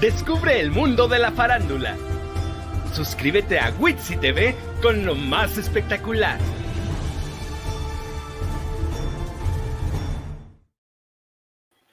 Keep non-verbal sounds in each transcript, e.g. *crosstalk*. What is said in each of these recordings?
Descubre el mundo de la farándula. Suscríbete a Witsi TV con lo más espectacular.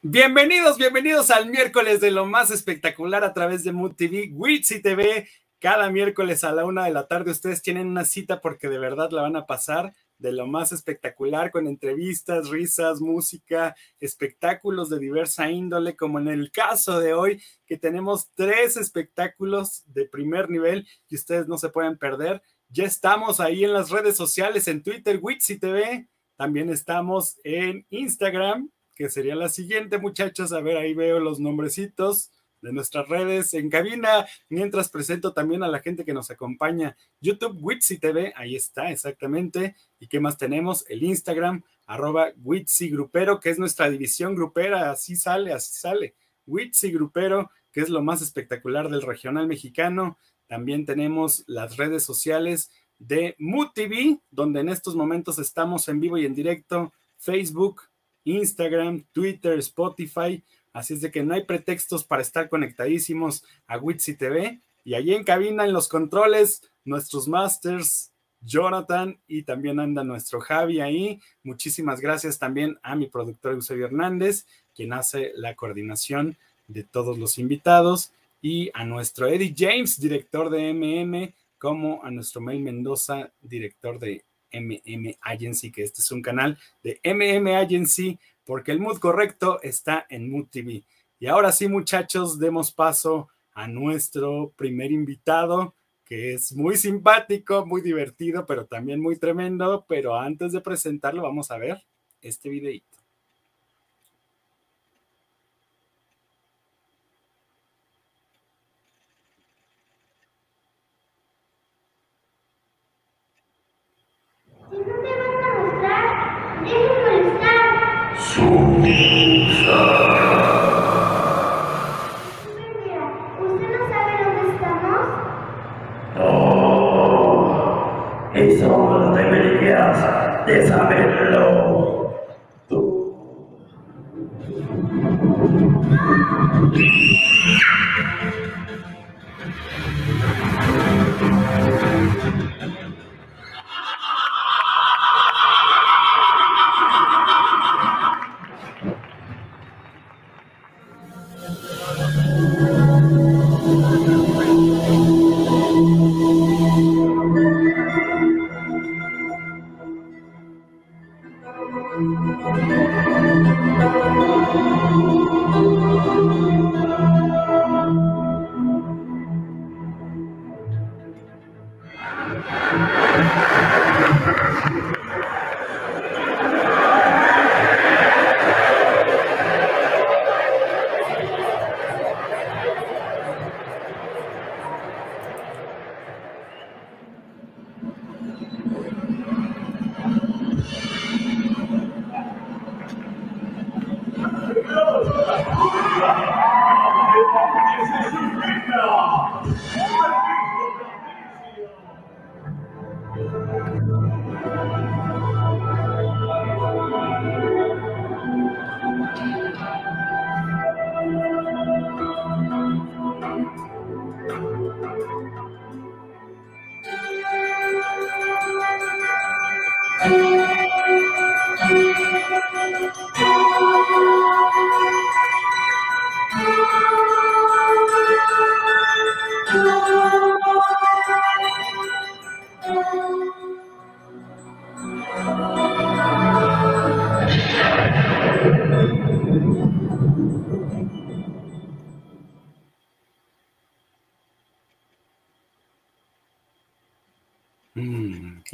Bienvenidos, bienvenidos al miércoles de lo más espectacular a través de Mood TV, Witsi TV. Cada miércoles a la una de la tarde ustedes tienen una cita porque de verdad la van a pasar de lo más espectacular con entrevistas, risas, música, espectáculos de diversa índole, como en el caso de hoy, que tenemos tres espectáculos de primer nivel y ustedes no se pueden perder. Ya estamos ahí en las redes sociales, en Twitter, Witsi TV, también estamos en Instagram, que sería la siguiente, muchachos. A ver, ahí veo los nombrecitos de nuestras redes en cabina, mientras presento también a la gente que nos acompaña. YouTube, Witsi TV, ahí está, exactamente. ¿Y qué más tenemos? El Instagram, arroba Witsi Grupero, que es nuestra división grupera, así sale, así sale. Witsi Grupero, que es lo más espectacular del regional mexicano. También tenemos las redes sociales de MUTV, donde en estos momentos estamos en vivo y en directo, Facebook, Instagram, Twitter, Spotify. Así es de que no hay pretextos para estar conectadísimos a Witsi TV. Y allí en cabina, en los controles, nuestros masters, Jonathan, y también anda nuestro Javi ahí. Muchísimas gracias también a mi productor Eusebio Hernández, quien hace la coordinación de todos los invitados, y a nuestro Eddie James, director de MM, como a nuestro Mel Mendoza, director de MM Agency, que este es un canal de MM Agency porque el mood correcto está en Mood TV. Y ahora sí, muchachos, demos paso a nuestro primer invitado, que es muy simpático, muy divertido, pero también muy tremendo. Pero antes de presentarlo, vamos a ver este videito.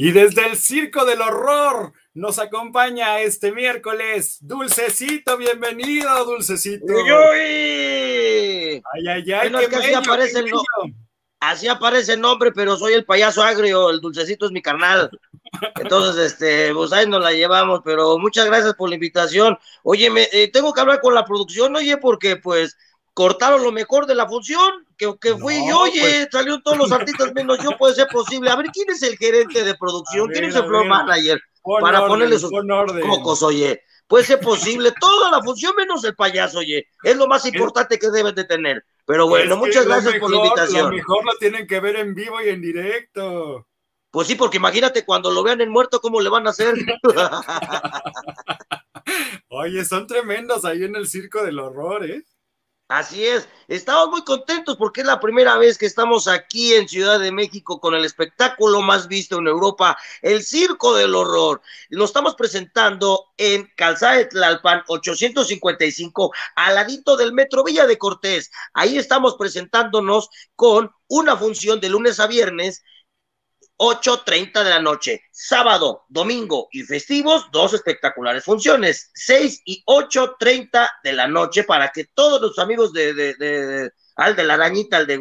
Y desde el Circo del Horror nos acompaña este miércoles Dulcecito, bienvenido, Dulcecito. ¡Uy, uy! Ay, ay, ay, Bueno, es que así aparece el no- Así aparece el nombre, pero soy el payaso agrio, el dulcecito es mi carnal. Entonces, este, pues ahí nos la llevamos, pero muchas gracias por la invitación. Oye, me, eh, tengo que hablar con la producción, oye, porque pues cortaron lo mejor de la función, que, que fui No, yo, oye, pues. salieron todos los artistas menos yo, puede ser posible. A ver, ¿quién es el gerente de producción? ¿Quién es el floor manager? Pon para orden, ponerle sus orden. cocos, oye. Puede ser posible, toda la función menos el payaso, oye. Es lo más importante que deben de tener. Pero bueno, muchas gracias por la invitación. Lo mejor lo tienen que ver en vivo y en directo. Pues sí, porque imagínate cuando lo vean en muerto, ¿cómo le van a hacer? *laughs* Oye, son tremendos ahí en el circo del horror, ¿eh? Así es, estamos muy contentos porque es la primera vez que estamos aquí en Ciudad de México con el espectáculo más visto en Europa, el Circo del Horror. Lo estamos presentando en Calzada de Tlalpan 855, al ladito del Metro Villa de Cortés. Ahí estamos presentándonos con una función de lunes a viernes 8.30 de la noche. Sábado, domingo y festivos, dos espectaculares funciones. 6 y 8.30 de la noche para que todos los amigos de, de, de, al de la arañita, al de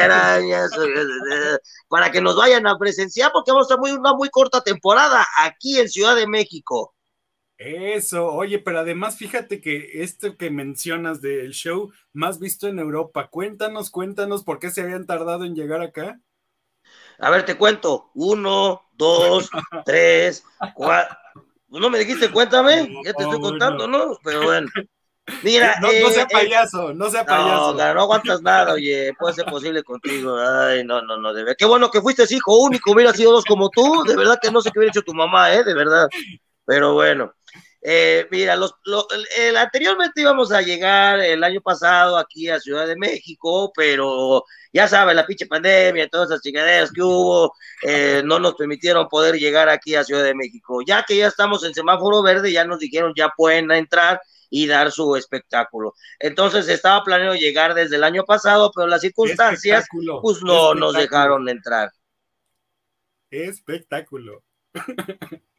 Arañas, para que nos vayan a presenciar porque vamos a estar muy, una muy corta temporada aquí en Ciudad de México. Eso, oye, pero además fíjate que esto que mencionas del show más visto en Europa, cuéntanos, cuéntanos por qué se habían tardado en llegar acá. A ver, te cuento. Uno, dos, tres, cuatro. No me dijiste, cuéntame. Ya te estoy contando, ¿no? Pero bueno. Mira, *laughs* no, no sea eh, eh, payaso, no sea payaso. No, no aguantas nada, oye, puede ser posible contigo. Ay, no, no, no, de verdad. Qué bueno que fuiste hijo único, hubiera sido dos como tú. De verdad que no sé qué hubiera hecho tu mamá, ¿eh? De verdad. Pero bueno. Eh, mira, los, el, anteriormente íbamos a llegar el año pasado aquí a Ciudad de México, pero ya sabes, la pinche pandemia, todas esas chingaderas que hubo, eh, no nos permitieron poder llegar aquí a Ciudad de México. Ya que ya estamos en semáforo verde, ya nos dijeron ya pueden entrar y dar su espectáculo. Entonces estaba planeado llegar desde el año pasado, pero las circunstancias pues no nos dejaron entrar. Espectáculo. *laughs*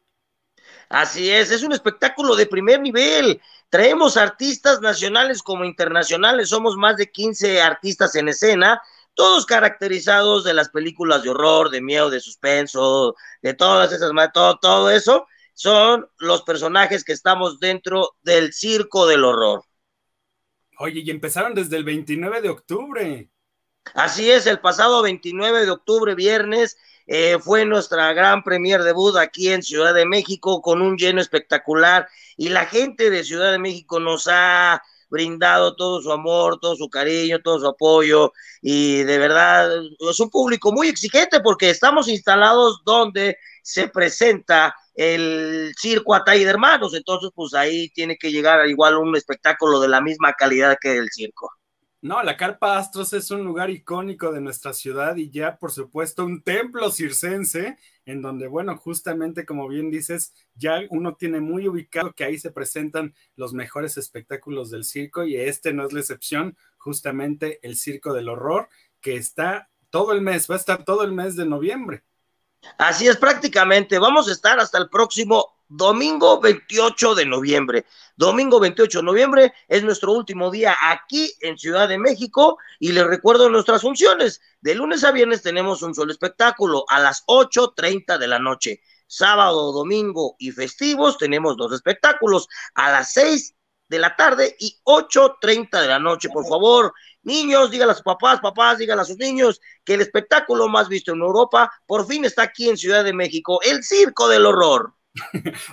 Así es, es un espectáculo de primer nivel. Traemos artistas nacionales como internacionales, somos más de 15 artistas en escena, todos caracterizados de las películas de horror, de miedo, de suspenso, de todas esas, todo, todo eso, son los personajes que estamos dentro del circo del horror. Oye, y empezaron desde el 29 de octubre. Así es, el pasado 29 de octubre, viernes, eh, fue nuestra gran premier debut aquí en Ciudad de México con un lleno espectacular y la gente de Ciudad de México nos ha brindado todo su amor, todo su cariño, todo su apoyo y de verdad es un público muy exigente porque estamos instalados donde se presenta el circo Atay de Hermanos, entonces pues ahí tiene que llegar igual un espectáculo de la misma calidad que el circo. No, la Carpa Astros es un lugar icónico de nuestra ciudad y ya, por supuesto, un templo circense, en donde, bueno, justamente como bien dices, ya uno tiene muy ubicado que ahí se presentan los mejores espectáculos del circo y este no es la excepción, justamente el Circo del Horror, que está todo el mes, va a estar todo el mes de noviembre. Así es, prácticamente, vamos a estar hasta el próximo domingo 28 de noviembre. Domingo 28 de noviembre es nuestro último día aquí en Ciudad de México y les recuerdo nuestras funciones. De lunes a viernes tenemos un solo espectáculo a las 8.30 de la noche. Sábado, domingo y festivos tenemos dos espectáculos a las 6 de la tarde y 8.30 de la noche. Por favor, niños, díganle a sus papás, papás, díganle a sus niños que el espectáculo más visto en Europa por fin está aquí en Ciudad de México, el Circo del Horror.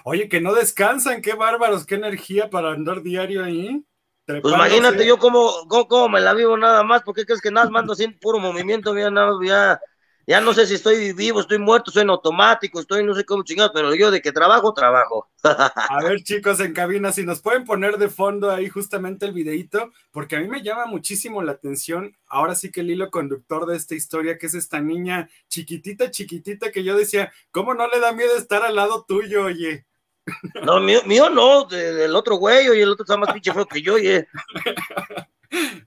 Oye, que no descansan, qué bárbaros, qué energía para andar diario ahí. Pues imagínate yo cómo, cómo, me la vivo nada más, porque crees que nada más mando así puro movimiento, ya, ya, ya no sé si estoy vivo, estoy muerto, soy en automático, estoy no sé cómo chingado, pero yo de que trabajo, trabajo. *laughs* A ver, chicos en cabina, si nos pueden poner de fondo ahí justamente el videito, porque a mí me llama muchísimo la atención, ahora sí que el hilo conductor de esta historia, que es esta niña chiquitita, chiquitita, que yo decía, ¿cómo no le da miedo estar al lado tuyo, oye? No, mío, mío no, del otro güey, oye, el otro está más pinche feo que yo, oye. *laughs*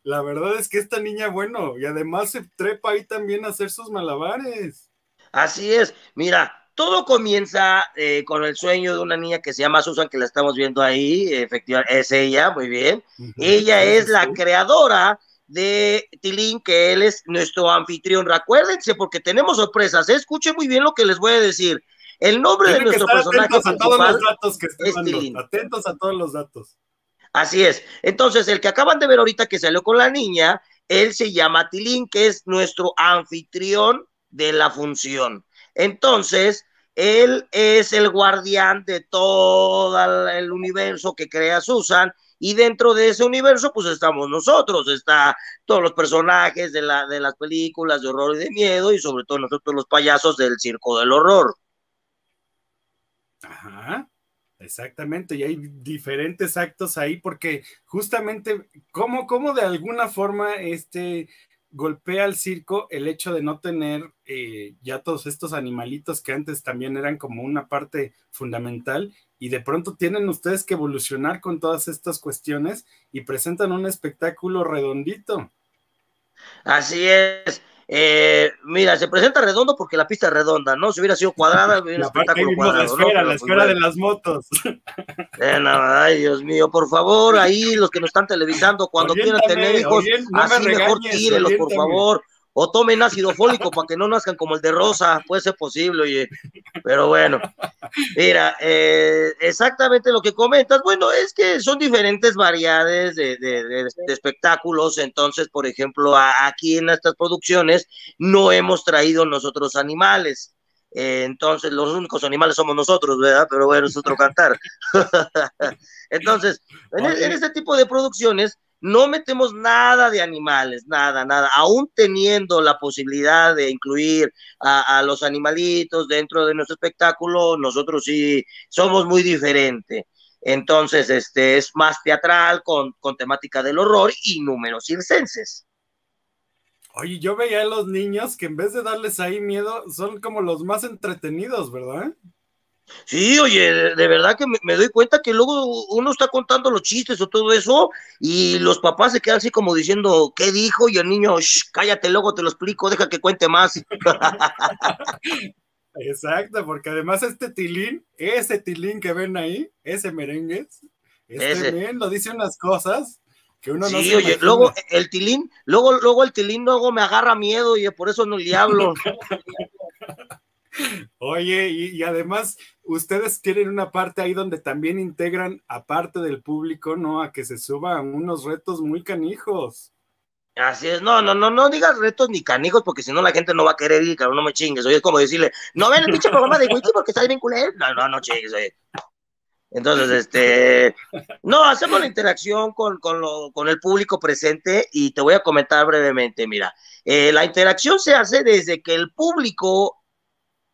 La verdad es que esta niña, bueno, y además se trepa ahí también a hacer sus malabares. Así es, mira, todo comienza eh, con el sueño de una niña que se llama Susan, que la estamos viendo ahí, efectivamente, es ella, muy bien. Ella es la creadora de Tilín, que él es nuestro anfitrión. Recuérdense, porque tenemos sorpresas, ¿eh? escuchen muy bien lo que les voy a decir. El nombre de nuestro personaje atentos a todos los datos que es Atentos a todos los datos. Así es. Entonces, el que acaban de ver ahorita que salió con la niña, él se llama Tilín, que es nuestro anfitrión de la función. Entonces, él es el guardián de todo el universo que crea Susan y dentro de ese universo pues estamos nosotros, está todos los personajes de, la, de las películas de horror y de miedo y sobre todo nosotros los payasos del circo del horror. Ajá, exactamente, y hay diferentes actos ahí porque justamente, ¿cómo, cómo de alguna forma este golpea al circo el hecho de no tener eh, ya todos estos animalitos que antes también eran como una parte fundamental y de pronto tienen ustedes que evolucionar con todas estas cuestiones y presentan un espectáculo redondito. Así es. Eh, mira, se presenta redondo porque la pista es redonda, ¿no? Si hubiera sido cuadrada, *laughs* hubiera la espectáculo cuadrado. La esfera, la pues esfera de las motos. Eh, ay, Dios mío, por favor, ahí los que nos están televisando, cuando quieran tener hijos, así mejor tírelos, por favor o tomen ácido fólico para que no nazcan como el de Rosa, puede ser posible, oye, pero bueno, mira, eh, exactamente lo que comentas, bueno, es que son diferentes variedades de, espectáculos, entonces, por ejemplo, aquí en estas producciones no hemos traído nosotros animales, eh, entonces los únicos animales somos nosotros, ¿verdad? Pero bueno, es otro cantar. *laughs* entonces, en, en este tipo de producciones, no metemos nada de animales, nada, nada, aún teniendo la posibilidad de incluir a, los animalitos dentro de nuestro espectáculo, nosotros sí somos muy diferentes. Entonces, este es más teatral con, con temática del horror y números circenses. Oye, yo veía a los niños que en vez de darles ahí miedo, son como los más entretenidos, ¿verdad? Sí, oye, de verdad que me, doy cuenta que luego uno está contando los chistes o todo eso y los papás se quedan así como diciendo, ¿qué dijo? Y el niño, cállate, luego te lo explico, deja que cuente más. *laughs* Exacto, porque además este tilín, ese tilín que ven ahí, ese merengue, este bien lo dice unas cosas que uno no Sí, oye, luego el tilín, luego, luego el tilín luego me agarra miedo y por eso no le hablo. *laughs* Oye, y, además ustedes tienen una parte ahí donde también integran, aparte del público, ¿no? A que se suban unos retos muy canijos. Así es, no, no, no, no digas retos ni canijos, porque si no la gente no va a querer ir, cabrón, no me chingues. Oye, es como decirle, no ven el pinche programa de Wiki porque está bien culero. No, no, no chingues, oye. Entonces, este, no, hacemos la interacción con, con, lo, con el público presente y te voy a comentar brevemente, mira, eh, la interacción se hace desde que el público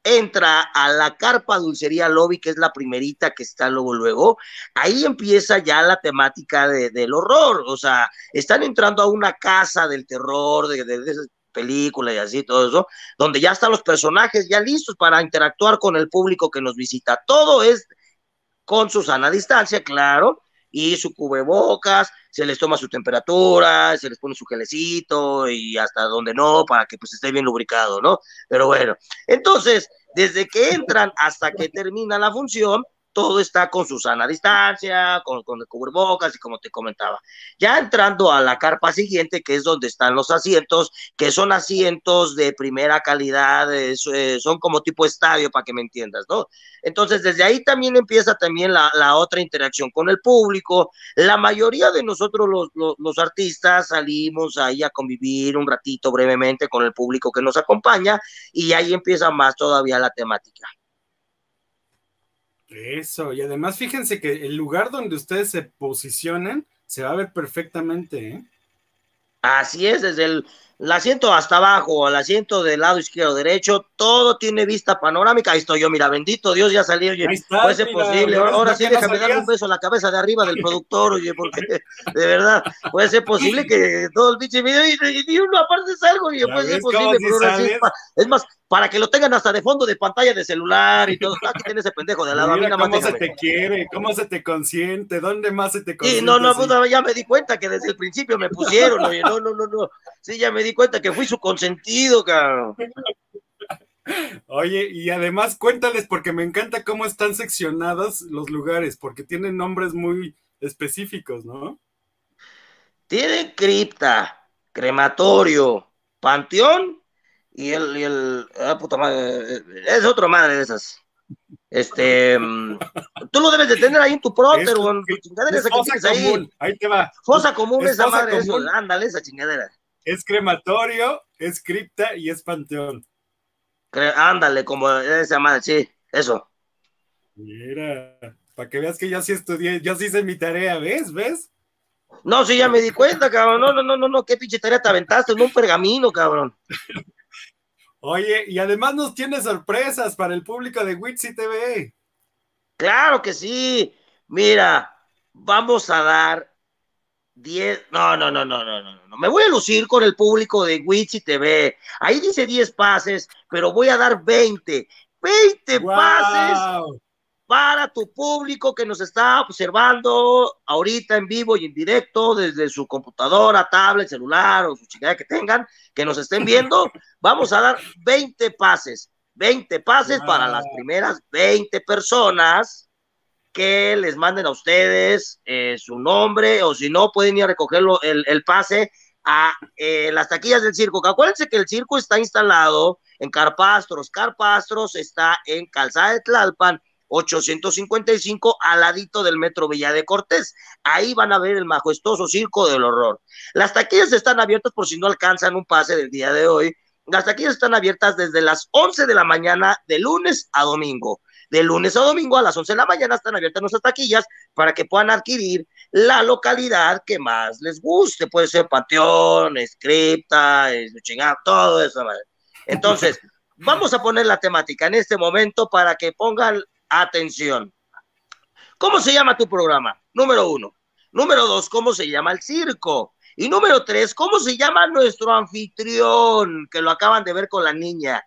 entra a la carpa dulcería lobby, que es la primerita que está luego, luego, ahí empieza ya la temática del horror, o sea, están entrando a una casa del terror, de, de, de películas y así, todo eso, donde ya están los personajes ya listos para interactuar con el público que nos visita. Todo es con su sana distancia, claro, y su cubrebocas, se les toma su temperatura, se les pone su gelecito y hasta donde no, para que pues esté bien lubricado, ¿no? Pero bueno, entonces, desde que entran hasta que termina la función, todo está con su sana distancia, con, con el cubrebocas y como te comentaba. Ya entrando a la carpa siguiente, que es donde están los asientos, que son asientos de primera calidad, eh, son como tipo estadio, para que me entiendas, ¿no? Entonces, desde ahí también empieza también la, la otra interacción con el público. La mayoría de nosotros los, los, los artistas salimos ahí a convivir un ratito brevemente con el público que nos acompaña y ahí empieza más todavía la temática. Eso, y además fíjense que el lugar donde ustedes se posicionan se va a ver perfectamente, ¿eh? Así es, desde el, el asiento hasta abajo, el asiento del lado izquierdo, derecho, todo tiene vista panorámica. Ahí estoy yo, mira, bendito Dios, ya salí, oye, puede ser posible. Ahora, sí, déjame darle un beso a la cabeza de arriba del *laughs* productor, oye, porque de verdad, puede ser posible que todo el pinche video y, uno aparte salgo, oye, puede ser posible, pero es más, para que lo tengan hasta de fondo de pantalla de celular y todo. *laughs* Aquí tiene ese pendejo de lado. Mira ¿Cómo se te quiere? ¿Cómo se te consiente? ¿Dónde más se te consiente? Sí, no, no, ya me di cuenta que desde el principio me pusieron, oye, no, no, no, no. Sí, ya me di cuenta que fui su consentido, cabrón. Oye, y además cuéntales, porque me encanta cómo están seccionados los lugares, porque tienen nombres muy específicos, ¿no? Tienen cripta, crematorio, panteón y el, y el ah, puta madre, es otro madre de esas. Este, mm, tú lo debes de tener ahí en tu próter o en tu chingadera esa que tienes ahí. Ahí te va. Fosa común, esa madre, eso, ándale, esa chingadera. Es crematorio, es cripta y es panteón. Ándale, como esa madre, sí. Eso. Mira, para que veas que yo sí estudié, yo sí hice mi tarea, ¿ves? ¿Ves? No, sí, ya me di cuenta, cabrón. No, no, no, no, no, qué pinche tarea te aventaste en un pergamino, cabrón. *laughs* Oye, y además nos tiene sorpresas para el público de Witsi TV. Claro que sí. Mira, vamos a dar 10. No, no, no, no, no, no, no. Me voy a lucir con el público de Witsi TV. Ahí dice 10 pases, pero voy a dar 20. 20 pases para tu público que nos está observando ahorita en vivo y en directo desde su computadora, tablet, celular o su chingada que tengan, que nos estén *laughs* viendo, vamos a dar 20 pases, 20 pases para las primeras 20 personas que les manden a ustedes eh, su nombre o si no pueden ir a recogerlo el, el pase a eh, las taquillas del circo. Acuérdense que el circo está instalado en Carpastros. Carpastros está en Calzada de Tlalpan 855 al ladito del Metro Villa de Cortés. Ahí van a ver el majestuoso circo del horror. Las taquillas están abiertas por si no alcanzan un pase del día de hoy. Las taquillas están abiertas desde las 11 de la mañana de lunes a domingo. De lunes a domingo a las 11 de la mañana están abiertas nuestras taquillas para que puedan adquirir la localidad que más les guste. Puede ser Panteón, Scripta, todo eso. Entonces, *laughs* vamos a poner la temática en este momento para que pongan Atención. ¿Cómo se llama tu programa? Número uno. Número dos, ¿cómo se llama el circo? Y número tres, ¿cómo se llama nuestro anfitrión? Que lo acaban de ver con la niña.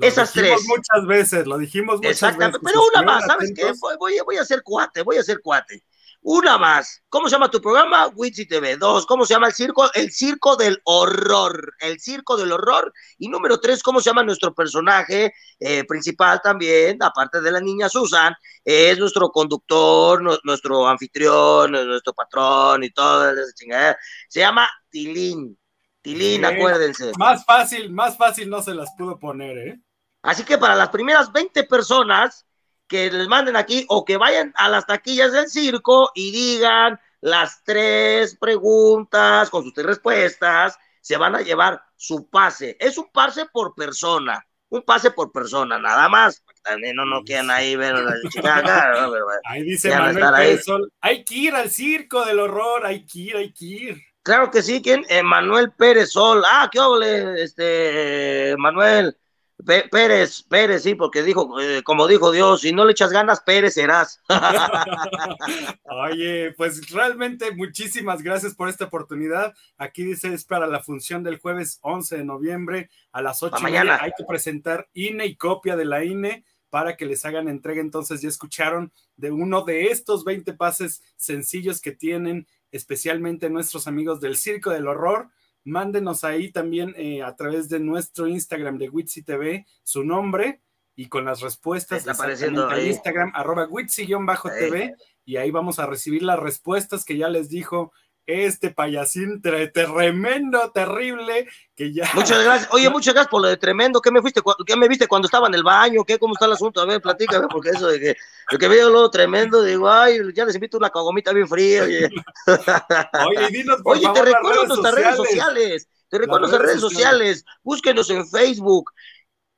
Esas tres. Muchas veces, lo dijimos muchas Exactamente, pero una más, ¿sabes qué? Voy, voy, a hacer cuate, voy a hacer cuate. Una más. ¿Cómo se llama tu programa? Witchy TV. Dos. ¿Cómo se llama el circo? El circo del horror. El circo del horror. Y número tres, ¿cómo se llama nuestro personaje eh, principal también? Aparte de la niña Susan, es nuestro conductor, nuestro anfitrión, nuestro patrón y todo esa chingada. Se llama Tilín. Tilín, acuérdense. Más fácil, más fácil no se las pudo poner, ¿eh? Así que para las primeras 20 personas que les manden aquí o que vayan a las taquillas del circo y digan las tres preguntas con sus tres respuestas, se van a llevar su pase. Es un pase por persona, un pase por persona, nada más. También no, no quieran ahí ver la chica *laughs* Ahí dice Manuel Sol, hay que ir al circo del horror, hay que ir, hay que ir. Claro que sí, ¿quién? Manuel Pérez Sol. Ah, qué ole, este, Manuel. Pérez, Pérez, sí, porque dijo, eh, como dijo Dios, si no le echas ganas, Pérez serás. *laughs* Oye, pues realmente muchísimas gracias por esta oportunidad. Aquí dice, es para la función del jueves 11 de noviembre a las 8 mañana. Hay que presentar INE y copia de la INE para que les hagan entrega. Entonces ya escucharon de uno de estos 20 pases sencillos que tienen especialmente nuestros amigos del Circo del Horror mándenos ahí también eh, a través de nuestro Instagram de Witsi TV su nombre y con las respuestas Está apareciendo en Instagram arroba Witsi-TV y ahí vamos a recibir las respuestas que ya les dijo este payasín tremendo, terrible, que ya. Muchas gracias. Oye, *laughs* muchas gracias por lo de tremendo. ¿Qué me fuiste? ¿Qué me viste cuando estaba en el baño? ¿Qué? ¿Cómo está el asunto? A ver, platícame, porque eso de que, de que veo lo tremendo, digo, ay, ya les invito una cagomita bien fría. Oye, *laughs* oye dinos Oye, te recuerdo nuestras redes sociales. Te recuerdo nuestras redes sociales. Búsquenos en Facebook.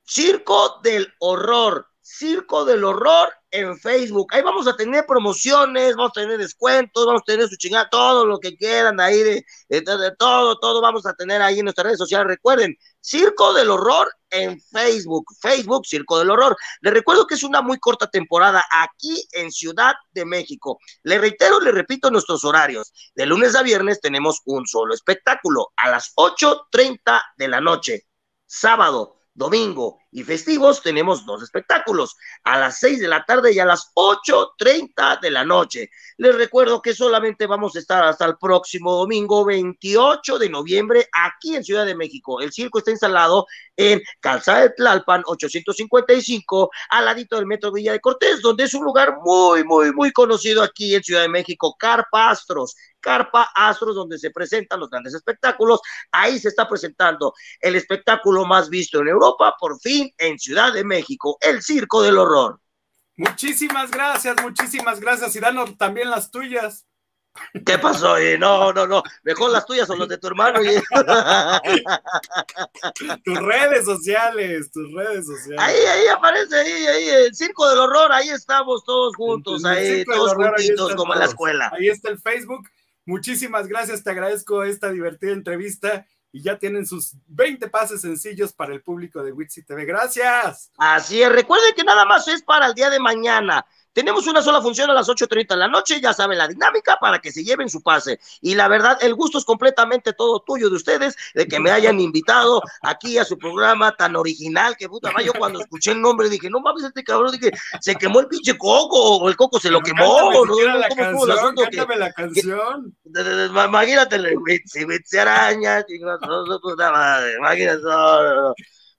Circo del Horror. Circo del Horror en Facebook. Ahí vamos a tener promociones, vamos a tener descuentos, vamos a tener su chingada, todo lo que quieran ahí, de, todo, todo vamos a tener ahí en nuestras redes sociales. Recuerden, Circo del Horror en Facebook. Facebook, Circo del Horror. Les recuerdo que es una muy corta temporada aquí en Ciudad de México. Le reitero, le repito nuestros horarios. De lunes a viernes tenemos un solo espectáculo a las 8.30 de la noche. Sábado domingo y festivos tenemos dos espectáculos, a las 6 de la tarde y a las 8.30 de la noche. Les recuerdo que solamente vamos a estar hasta el próximo domingo 28 de noviembre aquí en Ciudad de México. El circo está instalado en Calzada de Tlalpan 855, al ladito del Metro Villa de Cortés, donde es un lugar muy, muy, muy conocido aquí en Ciudad de México, Carpa Astros. Carpa Astros, donde se presentan los grandes espectáculos. Ahí se está presentando el espectáculo más visto en Europa, por fin en Ciudad de México, el Circo del Horror. Muchísimas gracias, muchísimas gracias. Y danos también las tuyas. ¿Qué pasó? Eh? No, no, no. Mejor las tuyas o los de tu hermano. *laughs* Tus redes sociales, tus redes sociales. Ahí, ahí aparece, ahí, ahí, el Circo del Horror, ahí estamos todos juntos, ahí, todos juntitos como en la escuela. Ahí está el Facebook. Muchísimas gracias, te agradezco esta divertida entrevista y ya tienen sus 20 pases sencillos para el público de Witsi TV. Gracias. Así es, recuerden que nada más es para el día de mañana. Tenemos una sola función a las 8.30 de la noche, ya saben la dinámica para que se lleven su pase. Y la verdad, el gusto es completamente todo tuyo de ustedes, de que me hayan invitado aquí a su programa tan original que puta. Yo cuando escuché el nombre dije, no mames, este cabrón, dije, se quemó el pinche coco, o el coco se lo quemó. ¿no? La canción, cántame la canción. Imagínate, se araña, imagínate,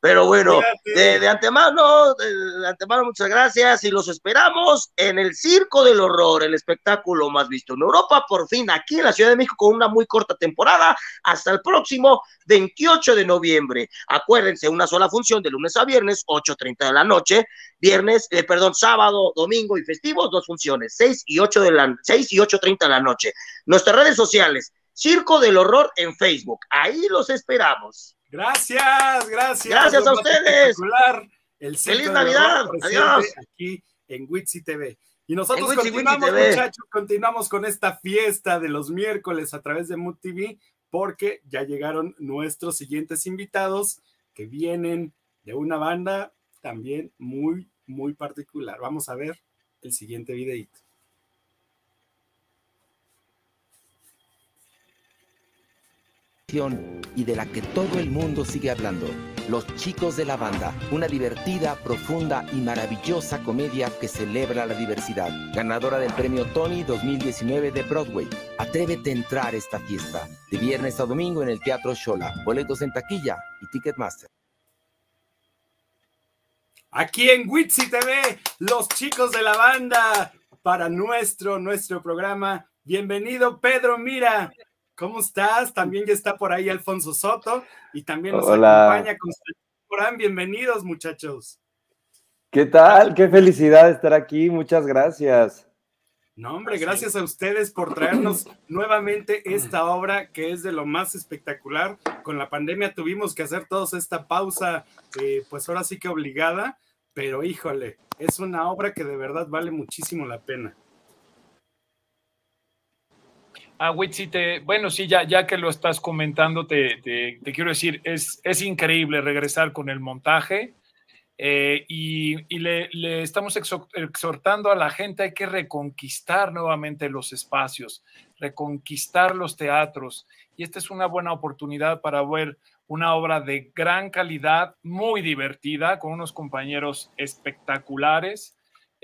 pero bueno, de, antemano, de, antemano, muchas gracias y los esperamos en el Circo del Horror, el espectáculo más visto en Europa, por fin aquí en la Ciudad de México con una muy corta temporada, hasta el próximo 28 de noviembre. Acuérdense, una sola función de lunes a viernes, 8.30 de la noche, viernes, eh, perdón, sábado, domingo y festivos, dos funciones, 6 y 8 de la 6 y 8.30 de la noche. Nuestras redes sociales, Circo del Horror en Facebook, ahí los esperamos. Gracias, gracias. Gracias a ustedes. El Feliz Navidad. Adiós. Aquí en Witsi TV. Y nosotros continuamos, muchachos, continuamos con esta fiesta de los miércoles a través de Mood TV, porque ya llegaron nuestros siguientes invitados que vienen de una banda también muy, muy particular. Vamos a ver el siguiente videito. Y de la que todo el mundo sigue hablando. Los chicos de la banda, una divertida, profunda y maravillosa comedia que celebra la diversidad. Ganadora del premio Tony 2019 de Broadway. Atrévete a entrar a esta fiesta. De viernes a domingo en el Teatro Shola. Boletos en taquilla y Ticketmaster. Aquí en Witsi TV, los chicos de la banda para nuestro, nuestro programa. Bienvenido, Pedro Mira. ¿Cómo estás? También ya está por ahí Alfonso Soto y también nos acompaña Constantino Morán. Bienvenidos, muchachos. ¿Qué tal? Qué felicidad estar aquí. Muchas gracias. No, hombre, gracias a ustedes por traernos *clears throat* nuevamente esta obra que es de lo más espectacular. Con la pandemia tuvimos que hacer todos esta pausa, eh, pues ahora sí que obligada, pero híjole, es una obra que de verdad vale muchísimo la pena. Ah, te, bueno, sí, ya, ya que lo estás comentando, te, quiero decir, es, es, increíble regresar con el montaje eh, y, le, estamos exhortando a la gente, hay que reconquistar nuevamente los espacios, reconquistar los teatros y esta es una buena oportunidad para ver una obra de gran calidad, muy divertida, con unos compañeros espectaculares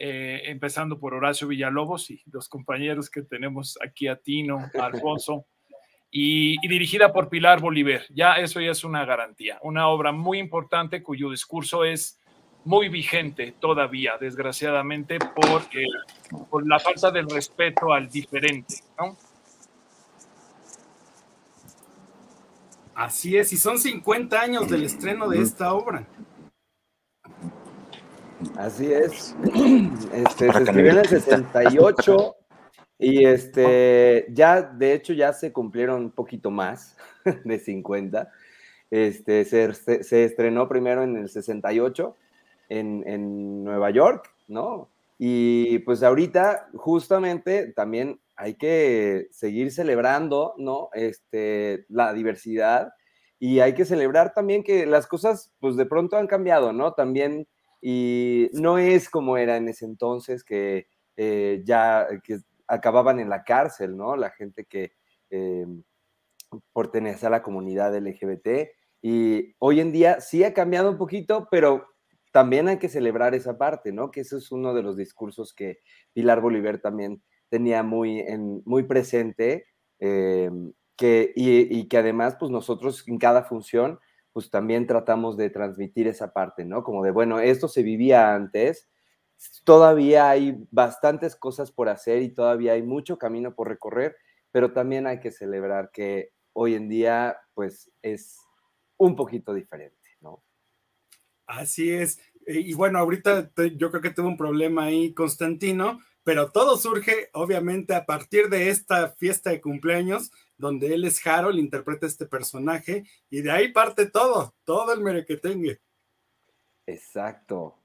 eh, empezando por Horacio Villalobos y los compañeros que tenemos aquí a Tino, *laughs* Alfonso, y, dirigida por Pilar Bolívar. Ya eso ya es una garantía, una obra muy importante cuyo discurso es muy vigente todavía, desgraciadamente, por, por la falta del respeto al diferente, Así es, y son 50 años del estreno de esta obra. Así es. *clears throat* Este, se escribió en el 68 y este, ya, de hecho, ya se cumplieron un poquito más *laughs* de 50. Este, se, estrenó primero en el 68 en, en Nueva York, ¿no? Y pues ahorita justamente también hay que seguir celebrando, ¿no? Este, la diversidad y hay que celebrar también que las cosas, pues de pronto han cambiado, ¿no? También y no es como era en ese entonces que eh, ya que acababan en la cárcel, ¿no? La gente que eh, pertenece a la comunidad LGBT. Y hoy en día sí ha cambiado un poquito, pero también hay que celebrar esa parte, ¿no? Que ese es uno de los discursos que Pilar Bolívar también tenía muy, muy presente, eh, que, y, y, que además, pues nosotros en cada función pues también tratamos de transmitir esa parte, ¿no? Como de, bueno, esto se vivía antes, todavía hay bastantes cosas por hacer y todavía hay mucho camino por recorrer, pero también hay que celebrar que hoy en día, pues, es un poquito diferente, ¿no? Así es. Y bueno, ahorita yo creo que tuvo un problema ahí, Constantino, pero todo surge obviamente a partir de esta fiesta de cumpleaños donde él es Harold, interpreta este personaje y de ahí parte todo, todo el merequetengue. Exacto.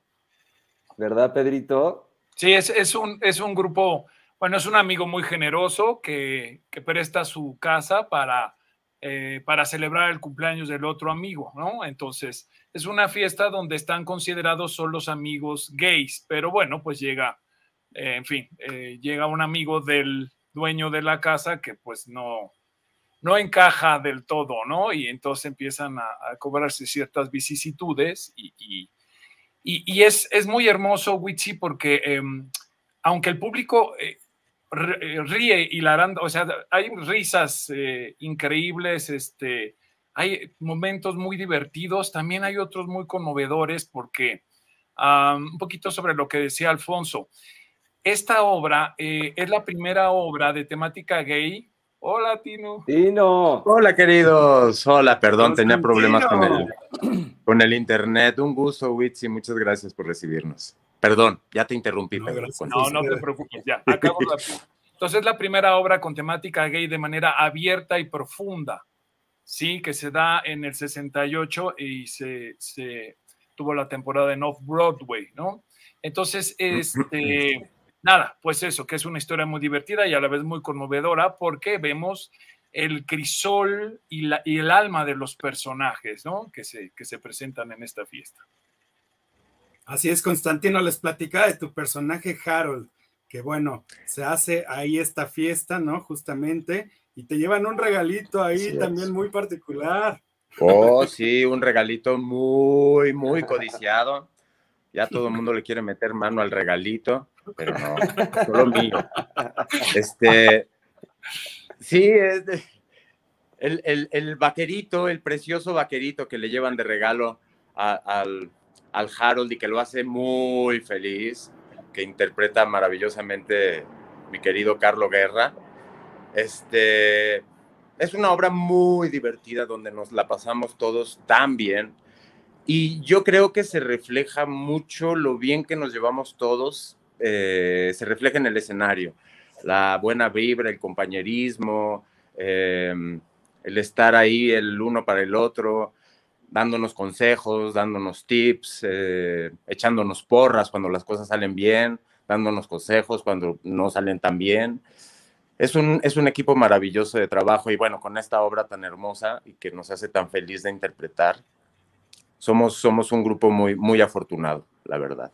¿Verdad, Pedrito? Sí, es, es, un, es un grupo, bueno, es un amigo muy generoso que, que presta su casa para, eh, para celebrar el cumpleaños del otro amigo, ¿no? Entonces, es una fiesta donde están considerados solo los amigos gays, pero bueno, pues llega, eh, en fin, eh, llega un amigo del dueño de la casa que pues no, no encaja del todo, ¿no? Y entonces empiezan a, cobrarse ciertas vicisitudes y, y, es, es, muy hermoso, Witchy, porque em, aunque el público eh, ríe hilarando, o sea, hay risas increíbles, este, hay momentos muy divertidos, también hay otros muy conmovedores porque un poquito sobre lo que decía Alfonso. Esta obra es la primera obra de temática gay Hola, Tino. Tino. Hola, queridos. Hola, perdón, tenía problemas con el, con el internet. Un gusto, Witsi. Muchas gracias por recibirnos. Perdón, ya te interrumpí. No, no, no, te preocupes, ya. Acabo la... Entonces, la primera obra con temática gay de manera abierta y profunda, sí, que se da en el 68 y se, se tuvo la temporada en Off-Broadway, ¿no? Entonces, este nada, pues eso, que es una historia muy divertida y a la vez muy conmovedora porque vemos el crisol y, la, y el alma de los personajes, ¿no? Que se, que se presentan en esta fiesta. Así es, Constantino, les platicaba de tu personaje Harold, que bueno, se hace ahí esta fiesta, ¿no? Justamente, y te llevan un regalito ahí también muy particular. Oh, sí, un regalito muy, muy codiciado. Ya todo el mundo le quiere meter mano al regalito pero no, solo mío. Este, sí, el, el, vaquerito, el precioso vaquerito que le llevan de regalo al, al Harold y que lo hace muy feliz, que interpreta maravillosamente mi querido Carlo Guerra. Este, es una obra muy divertida donde nos la pasamos todos tan bien. Y yo creo que se refleja mucho lo bien que nos llevamos todos eh, se refleja en el escenario. La buena vibra, el compañerismo, em, el estar ahí el uno para el otro, dándonos consejos, dándonos tips, eh, echándonos porras cuando las cosas salen bien, dándonos consejos cuando no salen tan bien. Es un, es un equipo maravilloso de trabajo y bueno, con esta obra tan hermosa y que nos hace tan feliz de interpretar, somos, somos un grupo muy, muy afortunado, la verdad.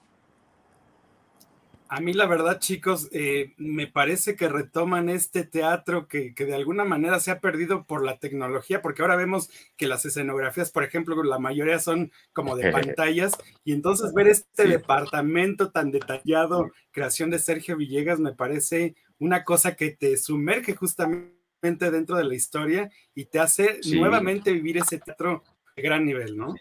A mí la verdad, chicos, eh, me parece que retoman este teatro que, de alguna manera se ha perdido por la tecnología, porque ahora vemos que las escenografías, por ejemplo, la mayoría son como de *laughs* pantallas, y entonces ver este departamento tan detallado, creación de Sergio Villegas, me parece una cosa que te sumerge justamente dentro de la historia y te hace nuevamente vivir ese teatro de gran nivel, ¿no?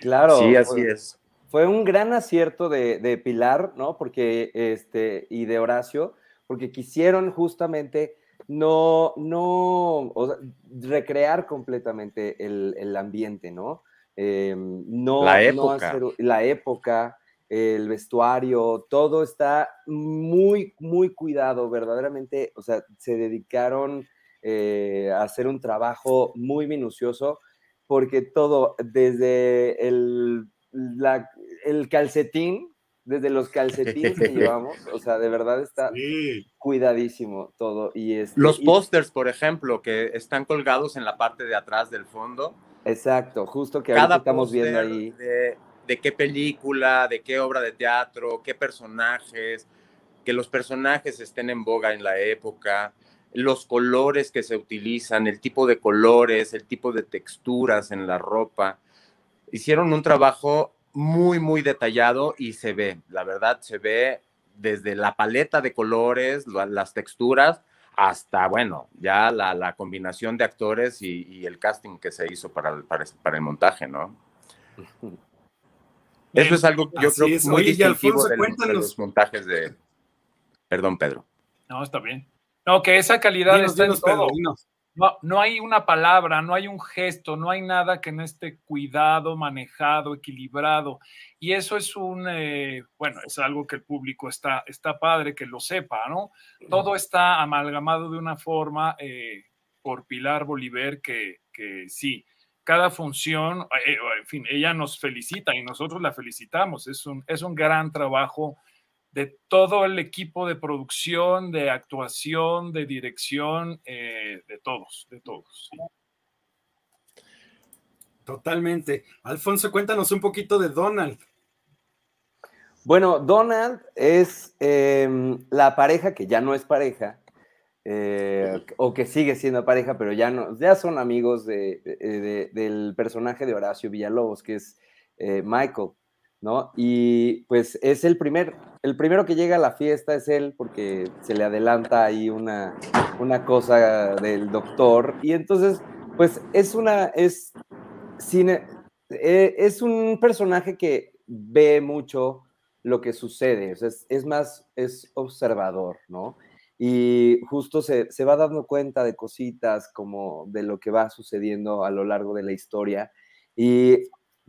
Claro. Sí, así es fue un gran acierto de, Pilar, ¿no? Porque, este, y de Horacio, porque quisieron justamente no, no, recrear completamente el, ambiente, ¿no? Em, no, la época. la época, el vestuario, todo está muy, muy cuidado, verdaderamente, o sea, se dedicaron eh, a hacer un trabajo muy minucioso, porque todo, desde el el calcetín, desde los calcetines que *laughs* llevamos, o sea, de verdad está cuidadísimo todo. Y este, los pósters, por ejemplo, que están colgados en la parte de atrás del fondo. Exacto, justo que ahora estamos viendo ahí. De, de qué película, de qué obra de teatro, qué personajes, que los personajes estén en boga en la época, los colores que se utilizan, el tipo de colores, el tipo de texturas en la ropa hicieron un trabajo muy, muy detallado y se ve, la verdad, se ve desde la paleta de colores, las texturas, hasta, bueno, ya la, combinación de actores y, el casting que se hizo para el, para, el montaje, ¿no? Eso es algo que yo creo es. muy distintivo de, los montajes de... Perdón, Pedro. No, está bien. No, que esa calidad está en todo. no, hay una palabra, no hay un gesto, no hay nada que no esté cuidado, manejado, equilibrado. Y eso es un, eh, bueno, es algo que el público está, está padre que lo sepa, ¿no? Todo está amalgamado de una forma eh, por Pilar Bolívar que, que sí, cada función, eh, en fin, ella nos felicita y nosotros la felicitamos. Es un, es un gran trabajo de todo el equipo de producción, de actuación, de dirección, eh, de todos, de todos. Totalmente. Alfonso, cuéntanos un poquito de Donald. Bueno, Donald es em, la pareja que ya no es pareja, eh, o que sigue siendo pareja, pero ya no, ya son amigos del personaje de Horacio Villalobos, que es eh, Michael. ¿No? Y pues es el primer, el primero que llega a la fiesta es él porque se le adelanta ahí una, una cosa del doctor y entonces pues es una, es cine, eh, es un personaje que ve mucho lo que sucede, es, más, es observador, ¿no? Y justo se, se va dando cuenta de cositas como de lo que va sucediendo a lo largo de la historia. Y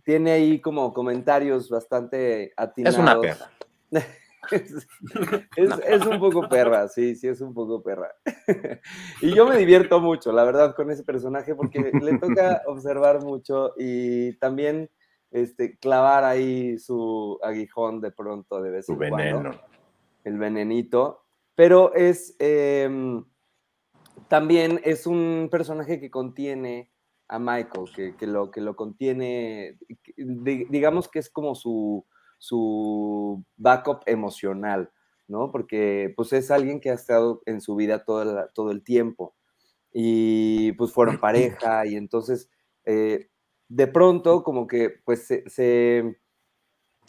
tiene ahí como comentarios bastante atinados. Es una perra. *laughs* es, un poco perra, sí, sí, es un poco perra. *laughs* y yo me divierto mucho, la verdad, con ese personaje porque le toca *laughs* observar mucho y también este, clavar ahí su aguijón de pronto de vez en cuando. veneno. El venenito. Pero es em, también es un personaje que contiene a Michael, que, lo, que lo contiene, digamos que es como su, su backup emocional, ¿no? Porque pues es alguien que ha estado en su vida todo, todo el tiempo y pues fueron *clears throat* pareja y entonces eh, de pronto como que pues se,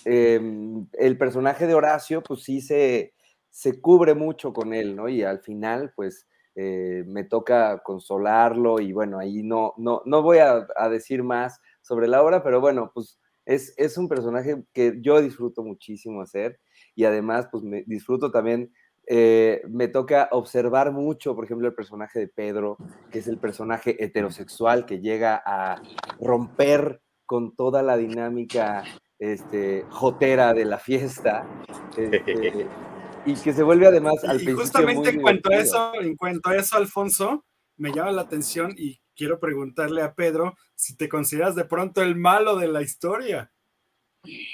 em, el personaje de Horacio pues sí se, se cubre mucho con él, ¿no? Y al final pues eh, me toca consolarlo y bueno, ahí no, no, no voy a, decir más sobre la obra, pero bueno, pues es, es, un personaje que yo disfruto muchísimo hacer y además pues me disfruto también, eh, me toca observar mucho, por ejemplo, el personaje de Pedro, que es el personaje heterosexual que llega a romper con toda la dinámica este, jotera de la fiesta. *laughs* Este, y que se vuelve además al Y justamente en cuanto, a eso, en cuanto a eso, Alfonso, me llama la atención y quiero preguntarle a Pedro si te consideras de pronto el malo de la historia.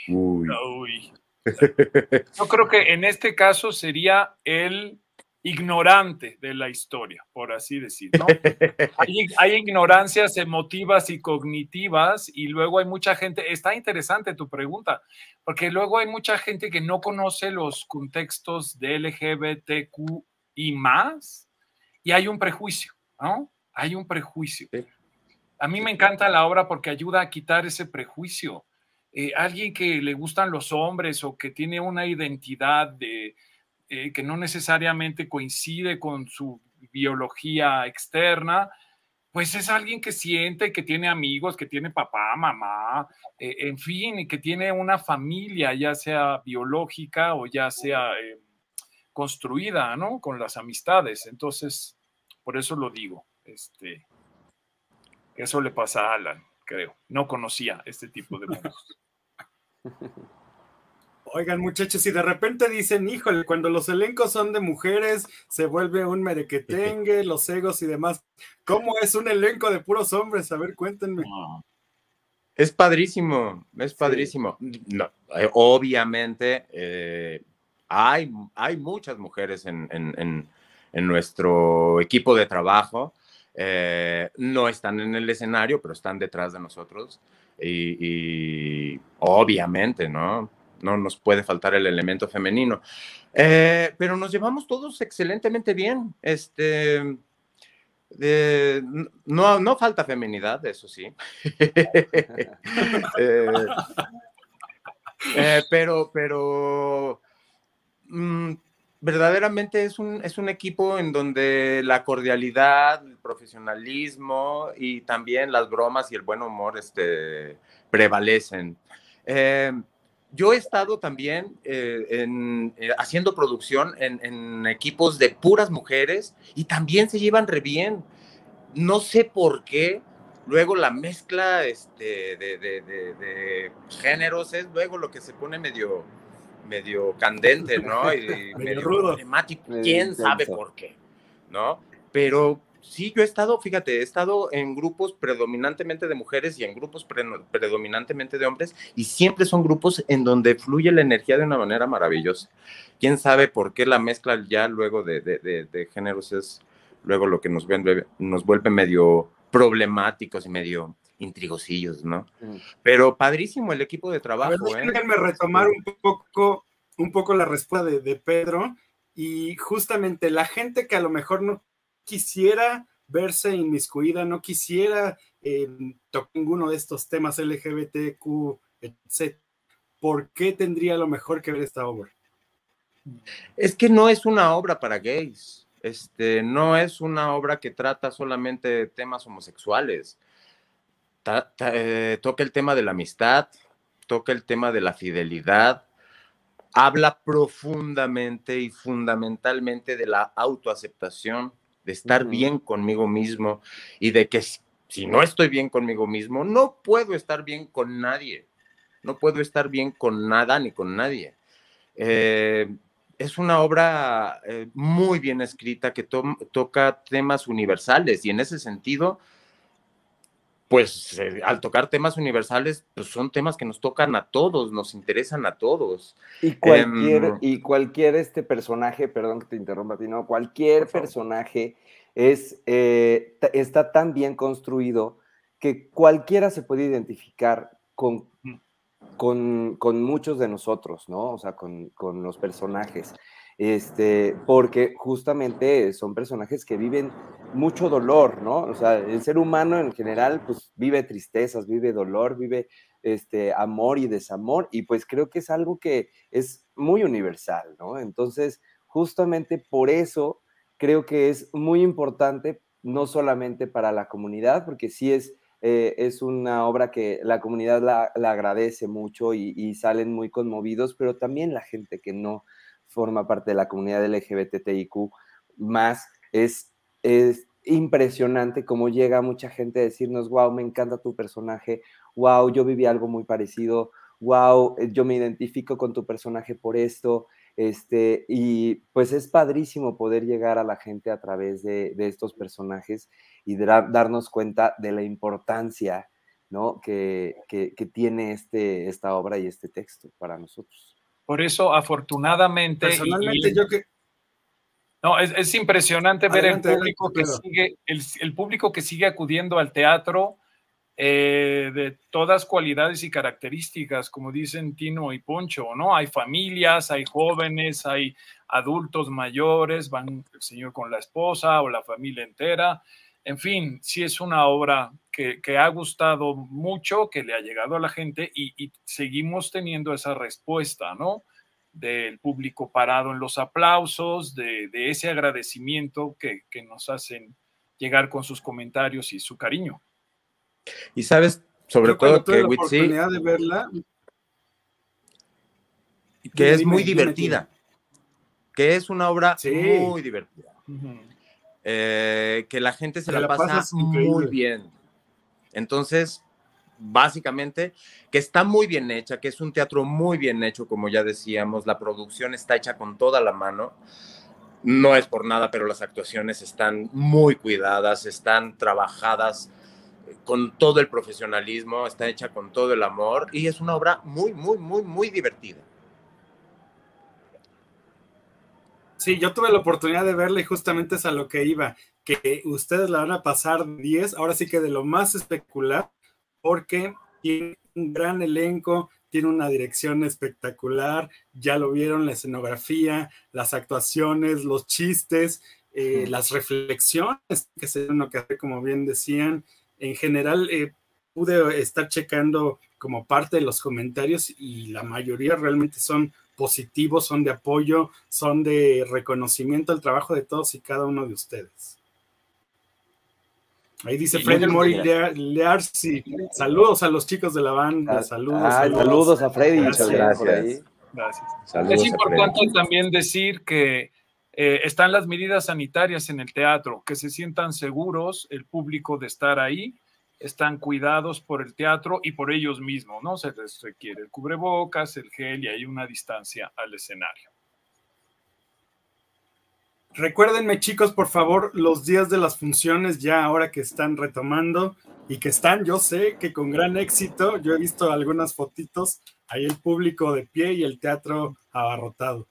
Uy. Yo creo que en este caso sería el ignorante de la historia, por así decirlo. *laughs* Hay, ignorancias emotivas y cognitivas y luego hay mucha gente, está interesante tu pregunta, porque luego hay mucha gente que no conoce los contextos de LGBTQ y más y hay un prejuicio, ¿no? Hay un prejuicio. A mí me encanta la obra porque ayuda a quitar ese prejuicio. Eh, alguien que le gustan los hombres o que tiene una identidad de eh, que no necesariamente coincide con su biología externa, pues es alguien que siente, que tiene amigos, que tiene papá, mamá, eh, en fin, que tiene una familia, ya sea biológica o ya sea eh, construida, ¿no? Con las amistades. Entonces, por eso lo digo. Este, eso le pasa a Alan, creo. No conocía este tipo de *laughs* mundos. Oigan, muchachos, si de repente dicen, híjole, cuando los elencos son de mujeres, se vuelve un merequetengue, *laughs* los egos y demás. ¿Cómo es un elenco de puros hombres? A ver, cuéntenme. Es padrísimo, es padrísimo. No, eh, obviamente, eh, hay, hay muchas mujeres en, nuestro equipo de trabajo. Eh, no están en el escenario, pero están detrás de nosotros. y obviamente, ¿no? No nos puede faltar el elemento femenino. Eh, pero nos llevamos todos excelentemente bien. Este, no, no falta feminidad, eso sí. *laughs* Eh, eh, pero, pero mm, verdaderamente es un, es un equipo en donde la cordialidad, el profesionalismo y también las bromas y el buen humor este, prevalecen. Yo he estado también eh, en, eh, haciendo producción en, equipos de puras mujeres y también se llevan re bien. no sé por qué, luego la mezcla este, de, de, de, de géneros es luego lo que se pone medio, medio candente, ¿no? Y, *laughs* Medio medio, rudo. problemático. ¿Quién sabe por qué? ¿No? Pero sí, yo he estado, fíjate, he estado en grupos predominantemente de mujeres y en grupos pre- predominantemente de hombres y siempre son grupos en donde fluye la energía de una manera maravillosa. ¿Quién sabe por qué la mezcla ya luego de, de- de- de géneros es luego lo que nos vuelve, nos vuelve medio problemáticos y medio intrigosillos, ¿no? Mm. Pero padrísimo el equipo de A ver, trabajo, ¿eh? déjenme retomar un poco, un poco la respuesta de, de Pedro y justamente la gente que a lo mejor no quisiera verse inmiscuida, no quisiera eh, tocar ninguno de estos temas LGBTQ, etc. ¿Por qué tendría lo mejor que ver esta obra? Es que no es una obra para gays. Este, no es una obra que trata solamente de temas homosexuales. Eh, toca el tema de la amistad, toca el tema de la fidelidad, habla profundamente y fundamentalmente de la autoaceptación, de estar bien conmigo mismo y de que si, si no estoy bien conmigo mismo, no puedo estar bien con nadie. No puedo estar bien con nada ni con nadie. Eh, es una obra eh, muy bien escrita que to- toca temas universales y en ese sentido, pues eh, al tocar temas universales, pues son temas que nos tocan a todos, nos interesan a todos. Y cualquier, Em, y cualquier este personaje, perdón que te interrumpa, Tino, cualquier personaje es, eh, está tan bien construido que cualquiera se puede identificar con, con, con muchos de nosotros, ¿no? O sea, con, con los personajes. Este, porque justamente son personajes que viven mucho dolor, ¿no? O sea, el ser humano en general, pues vive tristezas, vive dolor, vive este, amor y desamor, y pues creo que es algo que es muy universal, ¿no? Entonces, justamente por eso creo que es muy importante, no solamente para la comunidad, porque sí es, eh, es una obra que la comunidad la, agradece mucho y salen muy conmovidos, pero también la gente que no forma parte de la comunidad LGBTIQ más es, es impresionante cómo llega mucha gente a decirnos, wow, me encanta tu personaje, wow, yo viví algo muy parecido, wow, yo me identifico con tu personaje por esto, este, y pues es padrísimo poder llegar a la gente a través de, de estos personajes y dar- darnos cuenta de la importancia, ¿no? Que, que, que tiene este, esta obra y este texto para nosotros. Por eso, afortunadamente, Personalmente, y- yo que no, es, es impresionante ver el público adelante, que sigue, el, el público que sigue acudiendo al teatro eh, de todas cualidades y características, como dicen Tino y Poncho, ¿no? Hay familias, hay jóvenes, hay adultos mayores, van el señor con la esposa o la familia entera. En fin, sí es una obra que, que ha gustado mucho, que le ha llegado a la gente y, y seguimos teniendo esa respuesta, ¿no? del público parado en los aplausos, de, de ese agradecimiento que, que, nos hacen llegar con sus comentarios y su cariño. Y sabes, sobre yo todo que la Witsi, oportunidad de verla, que Dime, es muy dime, dime, divertida, que es una obra Sí. muy divertida. Eh, que la gente se la, la pasa muy bien. Entonces, básicamente, que está muy bien hecha, que es un teatro muy bien hecho, como ya decíamos, la producción está hecha con toda la mano. No es por nada, pero las actuaciones están muy cuidadas, están trabajadas con todo el profesionalismo, está hecha con todo el amor y es una obra muy, muy, muy, muy divertida. Sí, yo tuve la oportunidad de verla y justamente es a lo que iba, que ustedes la van a pasar 10, ahora sí que de lo más especular, porque tiene un gran elenco, tiene una dirección espectacular, ya lo vieron, la escenografía, las actuaciones, los chistes, eh, Mm. las reflexiones que se uno que hace, como bien decían, en general eh, pude estar checando como parte de los comentarios y la mayoría realmente son positivos, son de apoyo, son de reconocimiento al trabajo de todos y cada uno de ustedes. Ahí dice Sí, Freddy muchas Mori. Learsi. Saludos a los chicos de la banda. Ah, Saludos. saludos a Freddy Gracias. Por Gracias. Gracias. Saludos es importante también decir que Eh, están las medidas sanitarias en el teatro, que se sientan seguros el público de estar ahí, están cuidados por el teatro y por ellos mismos, ¿no? Se les requiere el cubrebocas, el gel y hay una distancia al escenario. Recuérdenme, chicos, por favor, los días de las funciones ya ahora que están retomando y que están, yo sé que con gran éxito, yo he visto algunas fotitos, ahí el público de pie y el teatro abarrotado.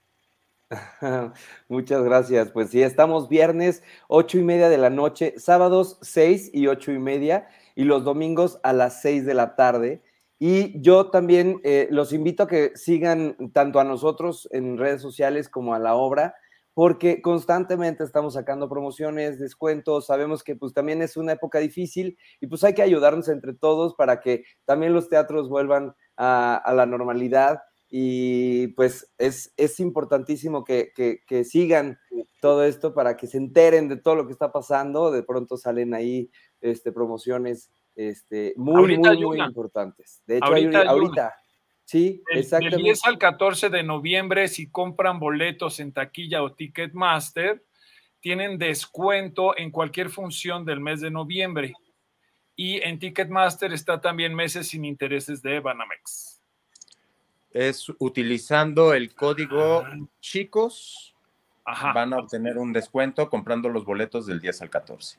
*laughs* Muchas gracias. Pues sí, estamos viernes, ocho y media de la noche, sábados seis y ocho y media, y los domingos a las seis de la tarde. Y yo también eh, los invito a que sigan tanto a nosotros en redes sociales como a la obra porque constantemente estamos sacando promociones, descuentos, sabemos que pues también es una época difícil y pues hay que ayudarnos entre todos para que también los teatros vuelvan a, la normalidad y pues es, es importantísimo que, que, sigan todo esto para que se enteren de todo lo que está pasando, de pronto salen ahí este, promociones este, muy, muy, muy importantes. De hecho, ahorita Sí, exactamente. Del 10 al 14 de noviembre, si compran boletos en taquilla o Ticketmaster, tienen descuento en cualquier función del mes de noviembre. Y en Ticketmaster está también meses sin intereses de Banamex. Es utilizando el código ah. chicos, van a obtener un descuento comprando los boletos del 10 al 14.